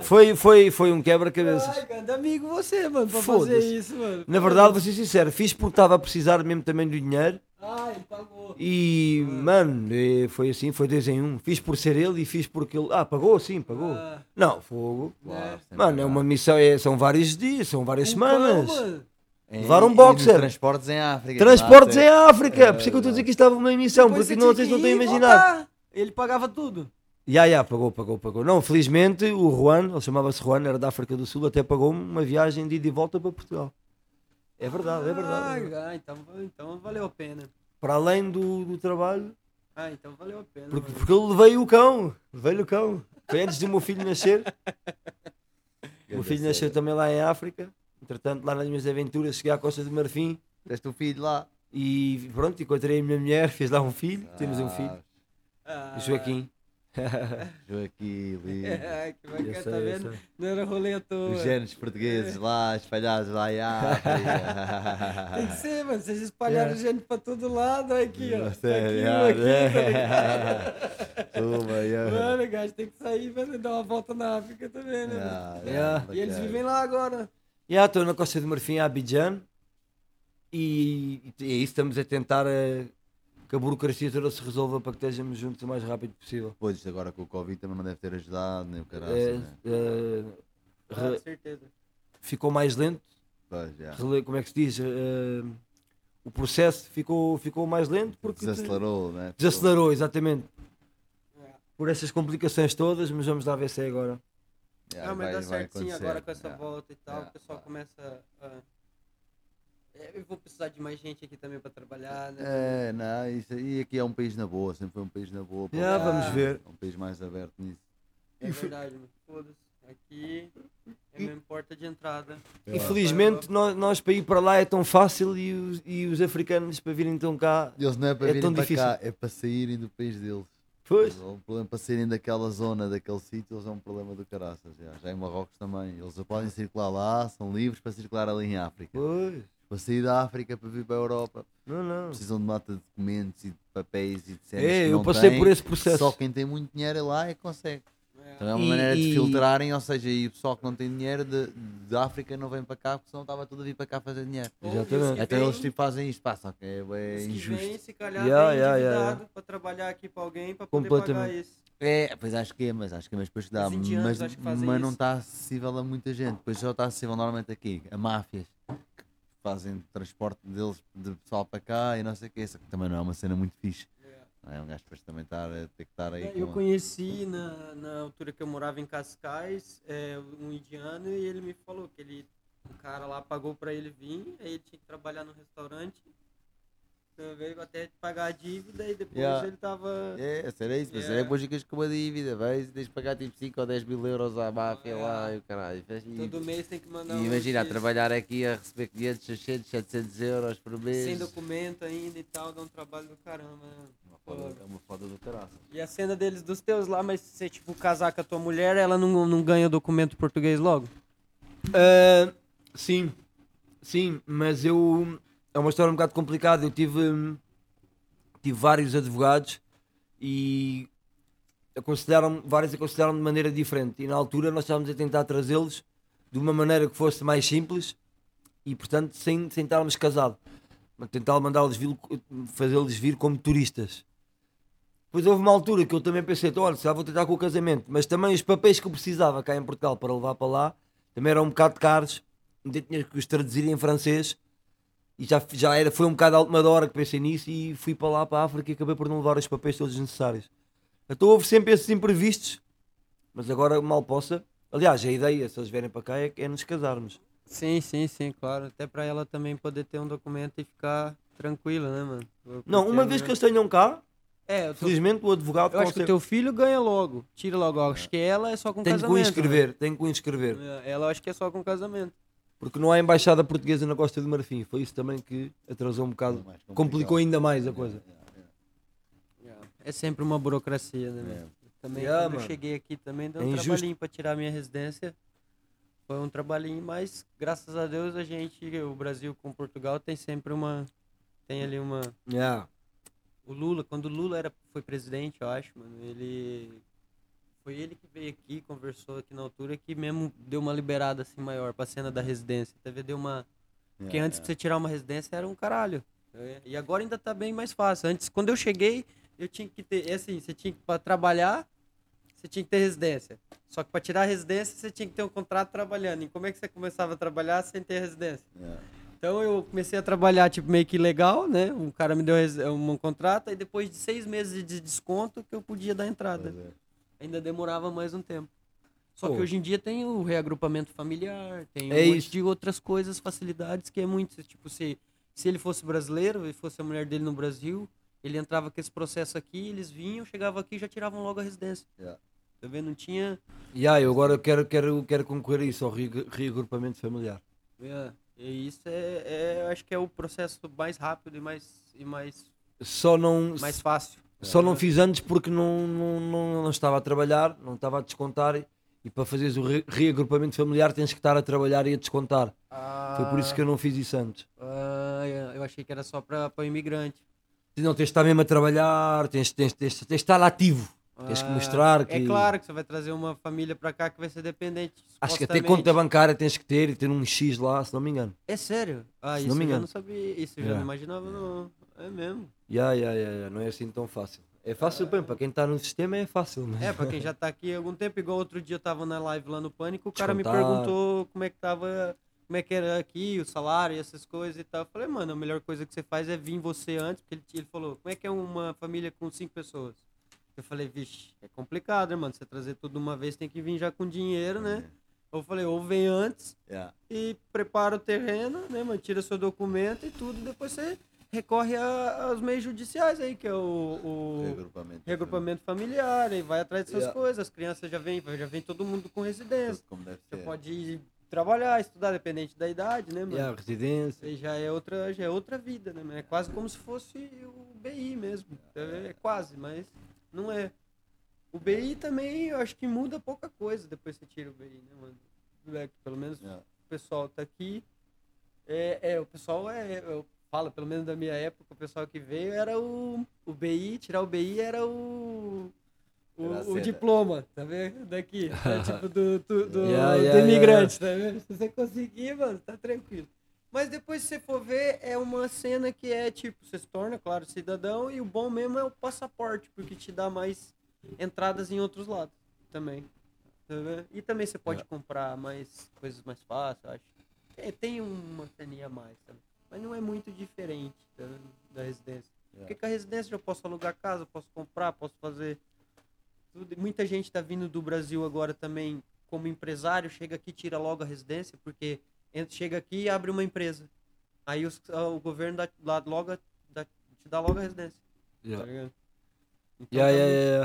Foi, foi, foi um quebra-cabeças. Ai, grande amigo você, mano, Foda-se. fazer isso, mano. Na verdade, vou ser sincero, fiz porque estava a precisar mesmo também do dinheiro. Ai, pagou. E, mano, eh, foi assim, foi dois em um. Fiz por ser ele e fiz porque ele. Ah, pagou? Sim, pagou. Ah, Não, fogo. né? Mano, é uma missão, é, são vários dias, são várias Um semanas. mano. Levar um É, boxer. Transportes em África. Transportes em África. África, por isso é que eu estou a dizer que isto estava uma emissão, Depois porque não, tinha vocês não estão a imaginar. voltar. Ele pagava tudo. Ya, ya, pagou, pagou, pagou. Não, felizmente o Juan, ele chamava-se Juan, era da África do Sul, até pagou-me uma viagem de ida e volta para Portugal. É verdade, é verdade. Ah, então, então valeu a pena. Para além do, do trabalho, Ah, então valeu a pena. porque, porque eu levei o cão, levei-lhe o cão. Foi antes do meu filho nascer. *laughs* O meu filho nasceu também lá em África. Entretanto, lá nas minhas aventuras, cheguei à Costa do Marfim Deste o filho lá. e pronto, encontrei a minha mulher, fiz lá um filho, temos um filho, Ah, o Joaquim. *laughs* Joaquim, lindo. Ai, que bacana, tá é vendo? Não era rolê à toa. Os genes portugueses lá, espalhados lá em *laughs* Tem que ser, mano. Vocês espalharam É. gente pra todo lado, olha aqui, ó. Você é aqui, aqui, tá é. Toma, *laughs* é. Mano, gajo, tem que sair pra dar uma volta na África também, né? mano? Ah, Yeah. E eles vivem lá agora. Já estou na Costa do Marfim, Abidjan, e, e é isso, estamos a tentar eh, que a burocracia toda se resolva para que estejamos juntos o mais rápido possível. Pois, agora com o Covid também não deve ter ajudado, nem o caralho. Eh, né? eh, Ah, re- certeza. ficou mais lento, Pois, já. rele- como é que se diz? Eh, o processo ficou, ficou mais lento porque Desacelerou, né? desacelerou, exatamente. É. Por essas complicações todas, mas vamos lá ver se é agora. Já, não, mas vai- dá vai certo sim acontecer. agora com essa Já. volta e tal. Já. O pessoal começa a. É, eu vou precisar de mais gente aqui também pra trabalhar, né? É, não, isso aí aqui é um país na boa, sempre foi um país na boa. Já, vamos ver. É um país mais aberto nisso. É verdade, mano. Foda-se. Aqui é a mesma porta de entrada. Infelizmente, nós, nós para ir para lá é tão fácil e os, e os africanos para virem tão cá. Eles não é para É virem tão para difícil. cá, é para saírem do país deles. Pois. O problema para saírem daquela zona, daquele sítio, eles é um problema do caraças. Já, já em Marrocos também. Eles podem circular lá, são livres para circular ali em África. Pois. Para sair da África para vir para a Europa, Não, não. precisam de mata de documentos e de papéis e de cenas. É, eu passei têm. por esse processo. Só quem tem muito dinheiro lá é que consegue. Então é uma E- maneira de e- filtrarem, ou seja, e o pessoal que não tem dinheiro de, de África não vem para cá porque senão estava tudo a vir para cá fazer dinheiro. Exatamente. Então eles tipo, fazem isto, pá, só que é, é injusto. vem, se calhar, Yeah, vem yeah, yeah, pra trabalhar aqui pra alguém pra poder pagar isso. É, pois acho que é, mas acho que é, mas depois dá, mas, mas não está acessível a muita gente, depois só está acessível normalmente aqui, a máfias fazem transporte deles de pessoal para cá e não sei o que, isso também não é uma cena muito fixe. É? Um gajo depois também estar a ter que estar aí É, Eu com- conheci na, na altura que eu morava em Cascais, é, um indiano, e ele me falou que ele, o cara lá pagou pra ele vir, aí ele tinha que trabalhar no restaurante, veio até pagar a dívida e depois Yeah. ele tava. É, será isso, mas Yeah. será que depois ficas com uma dívida, vais tens de pagar tipo 5 ou 10 mil euros à máfia lá e o caralho. faz- E, Todo mês tem que mandar e um imagina, a X, trabalhar aqui a receber 500, 600, 700 euros por mês. sem documento ainda e tal, dá um trabalho do caramba. né? Foda. É uma foda do caralho. E a cena deles dos teus lá, mas se você tipo casar com a tua mulher, ela não, não ganha documento português logo? Ah, sim, sim, mas eu. É uma história um bocado complicada. Eu tive, hum, tive vários advogados e aconselharam vários aconselharam de maneira diferente. E na altura nós estávamos a tentar trazê-los de uma maneira que fosse mais simples e, portanto, sem, sem estarmos casados. Tentar mandá-los fazê-los vir como turistas. Depois houve uma altura que eu também pensei, então, olha, já vou tentar com o casamento, mas também os papéis que eu precisava cá em Portugal para levar para lá também eram um bocado caros, ainda tinha que os traduzir em francês e já, já era, foi um bocado à última hora que pensei nisso e fui para lá para a África e acabei por não levar os papéis todos necessários. Então houve sempre esses imprevistos, mas agora mal possa. Aliás, a ideia, se eles vierem para cá, é, é nos casarmos. Sim, sim, sim, claro. Até pra ela também poder ter um documento e ficar tranquila, né, mano? Não, Porque uma a vez que eles tenham cá, É, tô- felizmente o advogado eu acho que o teu filho ganha logo. Tira logo. Acho que ela é só com tem que o casamento. inscrever, tem que o inscrever. né? Ela acho que é só com casamento. Porque não há embaixada portuguesa na Costa do Marfim. Foi isso também que atrasou um bocado, complicado. complicou ainda mais a coisa. É sempre uma burocracia, né? É. Também Yeah, quando eu cheguei aqui também deu É um injusto. trabalhinho pra tirar minha residência. Foi um trabalhinho, mas graças a Deus a gente, o Brasil com Portugal tem sempre uma tem ali uma Yeah. o Lula, quando o Lula era, foi presidente, eu acho, mano, ele. Foi ele que veio aqui, conversou aqui na altura, que mesmo deu uma liberada assim maior pra cena da residência. Teve deu uma. Porque antes pra você tirar uma residência era um caralho. É, E agora ainda tá bem mais fácil. Antes, quando eu cheguei, eu tinha que ter. É assim, você tinha que pra trabalhar, você tinha que ter residência. Só que pra tirar a residência, você tinha que ter um contrato trabalhando. E como é que você começava a trabalhar sem ter residência? É. Então eu comecei a trabalhar tipo meio que legal, né? Um cara me deu um contrato e depois de seis meses de desconto que eu podia dar entrada. Ainda demorava mais um tempo. Só Pô. que hoje em dia tem o reagrupamento familiar, tem um É monte isso. de outras coisas, facilidades que é muito. Tipo, se, se ele fosse brasileiro e fosse a mulher dele no Brasil, ele entrava com esse processo aqui, eles vinham, chegavam aqui e já tiravam logo a residência. Yeah. Tá vendo? Não tinha. Yeah, eu agora quero, quero, quero concorrer isso, ao re- reagrupamento familiar. É, E isso é, é, eu acho que é o processo mais rápido e mais, e mais, Só não, mais fácil. Só não fiz antes porque não, não, não, não estava a trabalhar, não estava a descontar. E, e para fazeres o re- reagrupamento familiar tens que estar a trabalhar e a descontar. Foi por isso que eu não fiz isso antes. Ah, eu achei que era só para o imigrante. Não, tens de estar mesmo a trabalhar, tens, tens, tens, tens de estar ativo. Tens que Ah, mostrar que. É claro que você vai trazer uma família para cá que vai ser dependente. Acho que até conta bancária tens que ter e ter um X lá, se não me engano. É sério? Ah, Se isso não me eu já engano. não sabia. Isso eu já Yeah. não imaginava, não. É mesmo. Ya, ya, ya, ya, não é assim tão fácil. É fácil, bem, para quem está no sistema é fácil. Mas... É, pra quem já tá aqui há algum tempo, igual outro dia eu tava na live lá no Pânico, o cara me Descontar. perguntou como é que tava, como é que era aqui, o salário e essas coisas e tal. Eu falei, mano, a melhor coisa que você faz é vir você antes, porque ele, ele falou, como é que é uma família com cinco pessoas? Eu falei, vixe, é complicado, né, mano? Você trazer tudo de uma vez tem que vir já com dinheiro, né? Eu falei, ou vem antes Yeah. e prepara o terreno, né, mano? Tira seu documento e tudo, depois você recorre a- aos meios judiciais aí, que é o- o Regrupamento. regrupamento familiar, e vai atrás dessas Yeah. coisas. As crianças já vêm, já vem todo mundo com residência. Você pode ir trabalhar, estudar, dependente da idade, né, mano? Ya, residência. Aí já é outra, já é outra vida, né, mano? É quase como se fosse o BI mesmo. É, é quase, mas não é. O BI também, eu acho que muda pouca coisa depois que você tira o BI, né, mano? É, pelo menos Yeah. o pessoal tá aqui. É, é, o pessoal é. Eu falo, pelo menos da minha época, o pessoal que veio era o, o BI, tirar o BI era o. O, Era o diploma, tá vendo? Daqui. É, *laughs* tipo do, do, do, Yeah, do yeah, imigrante, tá vendo? Se você conseguir, mano, tá tranquilo. Mas depois, se você for ver, é uma cena que é tipo, você se torna, claro, cidadão, e o bom mesmo é o passaporte, porque te dá mais entradas em outros lados também. Tá? E também você pode comprar mais coisas mais fáceis, acho. É, tem uma ceninha a mais também. Mas não é muito diferente tá da residência. Porque com a residência eu posso alugar casa, posso comprar, posso fazer tudo. Muita gente tá vindo do Brasil agora também como empresário, chega aqui, tira logo a residência, porque chega aqui e abre uma empresa. Aí os- ah, o governo dá, dá logo, a- dá- te dá logo a residência. Ya. Tá ligado? Então Ya, tá,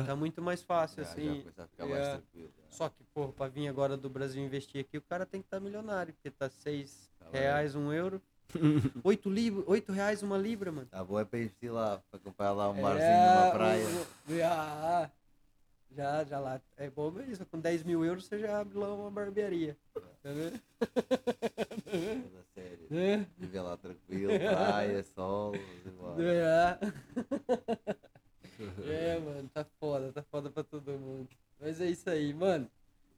ya. tá muito mais fácil, Já, assim. mais yeah. já. Só que, porra, pra vir agora do Brasil investir aqui, o cara tem que estar milionário, porque tá seis Tá reais um euro. *laughs* oito, libra, oito reais uma libra, mano. Tá bom é para investir lá, para comprar lá um É, barzinho numa praia. o- o- ah, já, já lá. É bom mesmo. Com 10 mil euros você já abre lá uma barbearia. Tá vendo? Toda sério. É. Viver lá tranquilo, praia, sol. É. *laughs* É, mano, tá foda, tá foda pra todo mundo. Mas é isso aí, mano.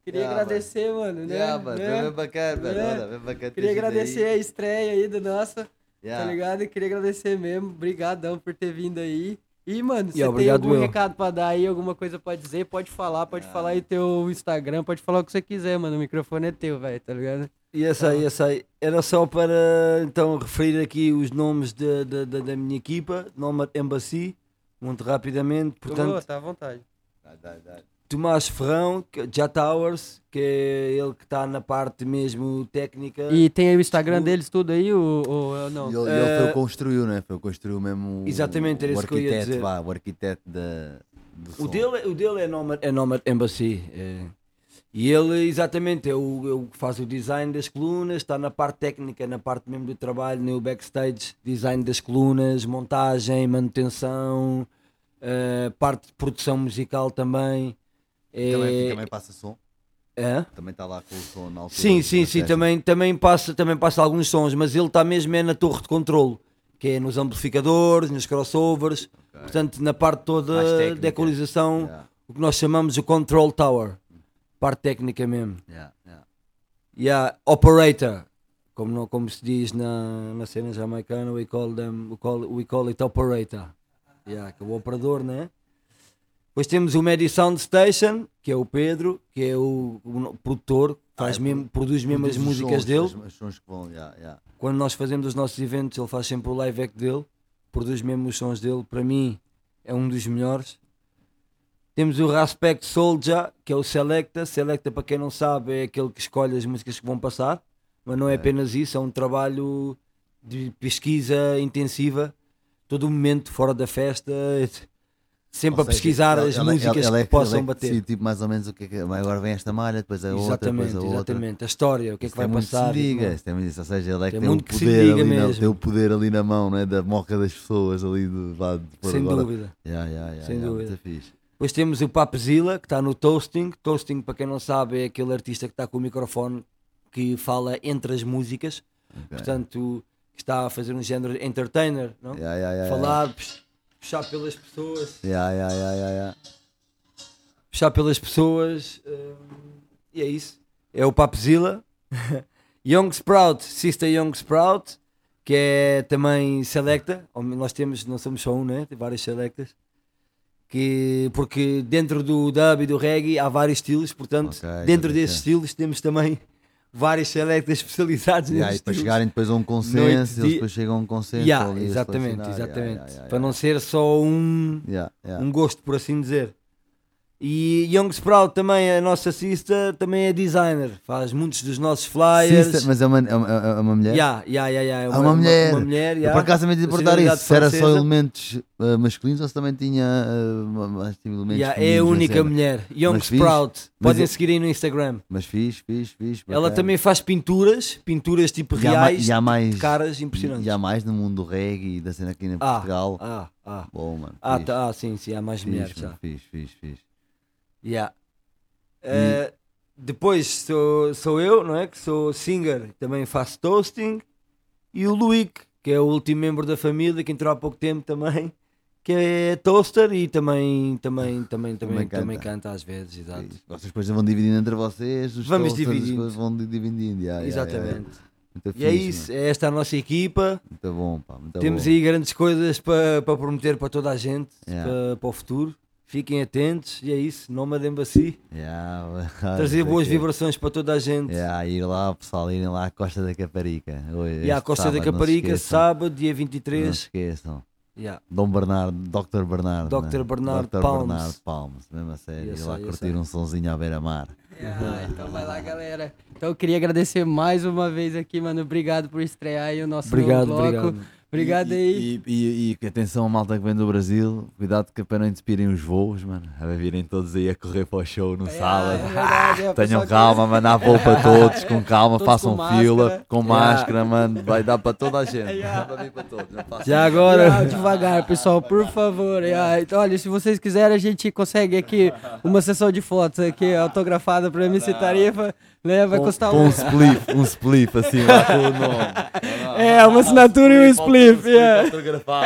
Queria Yeah, agradecer, mano, né? Yeah, mano, né? foi bem bacana, mano. É. Bem bacana. Queria agradecer aí. a estreia aí do nossa, Yeah. tá ligado? Queria agradecer mesmo. Obrigadão por ter vindo aí. E, mano, você tem algum eu. recado pra dar aí, alguma coisa pra dizer, pode falar, pode Ah. falar aí teu Instagram, pode falar o que você quiser, mano. O microfone é teu, velho, tá ligado? E essa aí, essa aí. Era só para então referir aqui os nomes da, da, da, da minha equipa, Nomad Embassy, muito rapidamente. Portanto, boa, tá à vontade. Dá, dá, dá. Tomás Ferrão, Já Towers, que é ele que está na parte mesmo técnica. E tem aí o Instagram O- deles tudo aí, ou, ou não? E ele, ele foi Eh, o que construiu, né? Foi o que construiu mesmo o, Exatamente, era o isso que eu ia arquiteto, dizer. vá, o arquiteto da, do O som. dele, o dele é Nomad, é Nomad Embassy. é. E ele, exatamente, é o, é o que faz o design das colunas, está na parte técnica, na parte mesmo do trabalho, no backstage, design das colunas, montagem, manutenção, eh, parte de produção musical também. É, Também, também passa som. é? Também está lá com o som na altura. Sim, sim, sim, também, também, passa, também passa alguns sons, mas ele está mesmo é na torre de controle, que é nos amplificadores, nos crossovers, portanto na parte toda da equalização, Yeah, o que nós chamamos o control tower, parte técnica mesmo. yeah, yeah. E a operator, como, não, como se diz na, na cena jamaicana, we call, them, we call, we call it operator. Yeah, que é o operador, né? Depois temos o Medi Sound Station, que é o Pedro, que é o, o produtor, faz Ah, é mesmo, produz mesmo as músicas sons, dele. Sons que vão, yeah, yeah. Quando nós fazemos os nossos eventos, ele faz sempre o live act dele, produz mesmo os sons dele. Para mim, é um dos melhores. Temos o Respect Soldier, que é o Selecta. Selecta, para quem não sabe, é aquele que escolhe as músicas que vão passar. Mas não é apenas isso, é um trabalho de pesquisa intensiva, todo o momento fora da festa. Sempre Ou a seja, pesquisar ela- as ela- músicas ela é que possam ela é bater. decide, tipo, mais ou menos o que é que agora vem esta malha, depois a outra, exatamente, depois a outra. exatamente. A história, o que é que vai passar. Que se diga, é? tem muito isso, ou seja, ele é que Tem tem, o poder ali na, tem o poder ali na mão, não é? Da moca das pessoas ali do lado de Sem agora. dúvida. Yeah, yeah, yeah, Sem yeah, dúvida. Depois temos o Papezilla, que está no Toasting. Toasting, para quem não sabe, é aquele artista que está com o microfone que fala entre as músicas. Ok. Portanto, está a fazer um género de entertainer, não? Yeah, yeah, yeah, Falar, puxar pelas pessoas. Yeah, yeah, yeah, yeah, yeah. Puxar pelas pessoas. hum, e é isso. É o Papezilla. *laughs* Young Sprout, Sister Young Sprout, que é também selecta. Ou Nós temos, não somos só um, né? Tem vários selectas. Que, porque dentro do dub e do reggae há vários estilos, portanto, Ok, dentro desses estilos temos também vários selectas especializados Yeah, e para estilos. chegarem depois a um consenso, Noite, eles dia- depois chegam a um consenso. Yeah, exatamente, exatamente. Yeah, yeah, Para não ser só um, um gosto, por assim dizer. E Young Sprout também, a nossa sister, também é designer, faz muitos dos nossos flyers. Sister, mas é uma, é uma, é uma mulher? Yeah, yeah, yeah, yeah, é Ah, uma mulher. Uma, mulher Eu yeah. por acaso também de perguntar isso, se era só elementos uh, masculinos ou se também tinha uh, tipo, elementos Yeah, é a única mulher. Young Mas. Sprout. Podem é- seguir aí no Instagram. Mas fiz, fiz, fiz. Ela também faz pinturas, pinturas tipo e reais, e há mais, de caras impressionantes. e há mais no mundo do reggae e da cena aqui em Ah, Portugal. Ah, ah. Bom, mano. Ah, tá, ah, sim, sim, há mais mulheres fixe, já. mano, fixe, fixe, fixe. Yeah. Eh, depois sou, sou eu, não é? Que sou singer, também faço toasting. E o Luic, que é o último membro da família, que entrou há pouco tempo também, que é toaster e também, também, também, também, Também também, canta. canta às vezes, exato. Fixe. Vocês depois vão dividindo entre vocês, os Vamos toasters, dividindo. vão dividindo. yeah, yeah, yeah, yeah. Exatamente. Muito E é fixe, isso, é esta a nossa equipa. mano. Muito bom, pá. Muito Temos bom. aí grandes coisas para para prometer para toda a gente, para, para o futuro. Fiquem atentos e é isso, Nomad Embassy. Yeah, *laughs* Trazer boas vibrações para toda a gente. Yeah, ir lá, pessoal, irem lá à Costa da Caparica. Hoje, E à este Costa sábado, da não se Caparica, esqueçam. sábado, dia Não 23. se esqueçam. Yeah. Dom Bernardo, Dr. Bernardo. Dr. né? Bernardo Dr. Palmes. Bernardo Palmes, mesmo a sério. Yes, Ir lá yes, curtir sir. um sonzinho à beira-mar. Ah, então vai lá, galera. Então eu queria agradecer mais uma vez aqui, mano. Obrigado por estrear aí o nosso Obrigado, novo bloco. obrigado. Obrigado e, aí. E, e, e que atenção a malta que vem do Brasil, cuidado que para não inspirem os voos, mano. A virem todos aí a correr para o show no É, sábado. é verdade, é, pessoal Tenham que- calma, *laughs* mandar voo para todos, com calma, Todos façam com fila, máscara. com Yeah. máscara, mano. Vai dar para toda a *laughs* gente. Yeah. Dá para vir para todos. Já agora. Ah, *laughs* devagar, pessoal, por favor. Ah, então, olha, se vocês quiserem, a gente consegue aqui uma sessão de fotos aqui autografada para MC Tarifa. Né? Vai Com, custar com um. um spliff, um spliff assim lá com o nome. *laughs* É, uma assinatura e um spliff. yeah.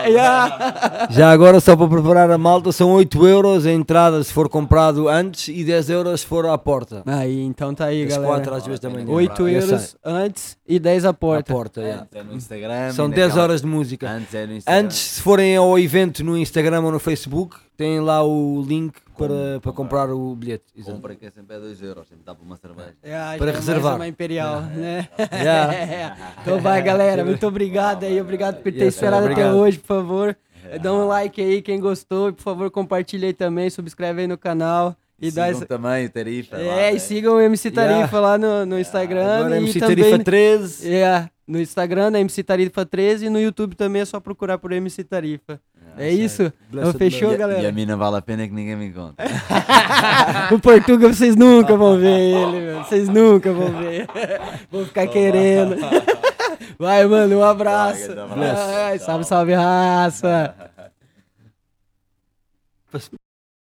Yeah. *laughs* Já agora, só para preparar a malta, são 8 euros a entrada se for comprado antes e 10 euros se for à porta. Aí, então tá aí, As galera. 4 às vezes também. 8 Eu euros antes e 10 à À porta. porta, yeah. Antes é no Instagram. São e 10 naquela- horas de música. Antes é no Instagram. Antes, se forem ao evento no Instagram ou no Facebook, têm lá o link para, para comprar o bilhete. Exato. Compra que é sempre é 2 euros, sempre dá para uma cerveja. Yeah, Para é mais reservar. uma imperial, *laughs* né? Yeah. *laughs* então vai, galera. Muito obrigado aí. Obrigado por ter Yes, esperado até obrigado. hoje, por favor. Dá um like aí quem gostou. E, por favor, compartilha aí também. Subscreve aí no canal. E, Sigam essa... também o Tarifa. lá, É, e né? sigam o MC Tarifa Yeah. lá no, no Instagram. Agora e MC também... Tarifa 13. É, no Instagram é MC Tarifa 13 e no YouTube também é só procurar por MC Tarifa. É, é isso? Então, fechou, e, galera? E a mina vale a pena que ninguém me conta. *laughs* o Portuga vocês nunca vão ver ele. Vocês nunca vão ver. vão ficar querendo. *laughs* Vai, mano, um abraço. Vai, salve, salve, raça. *laughs*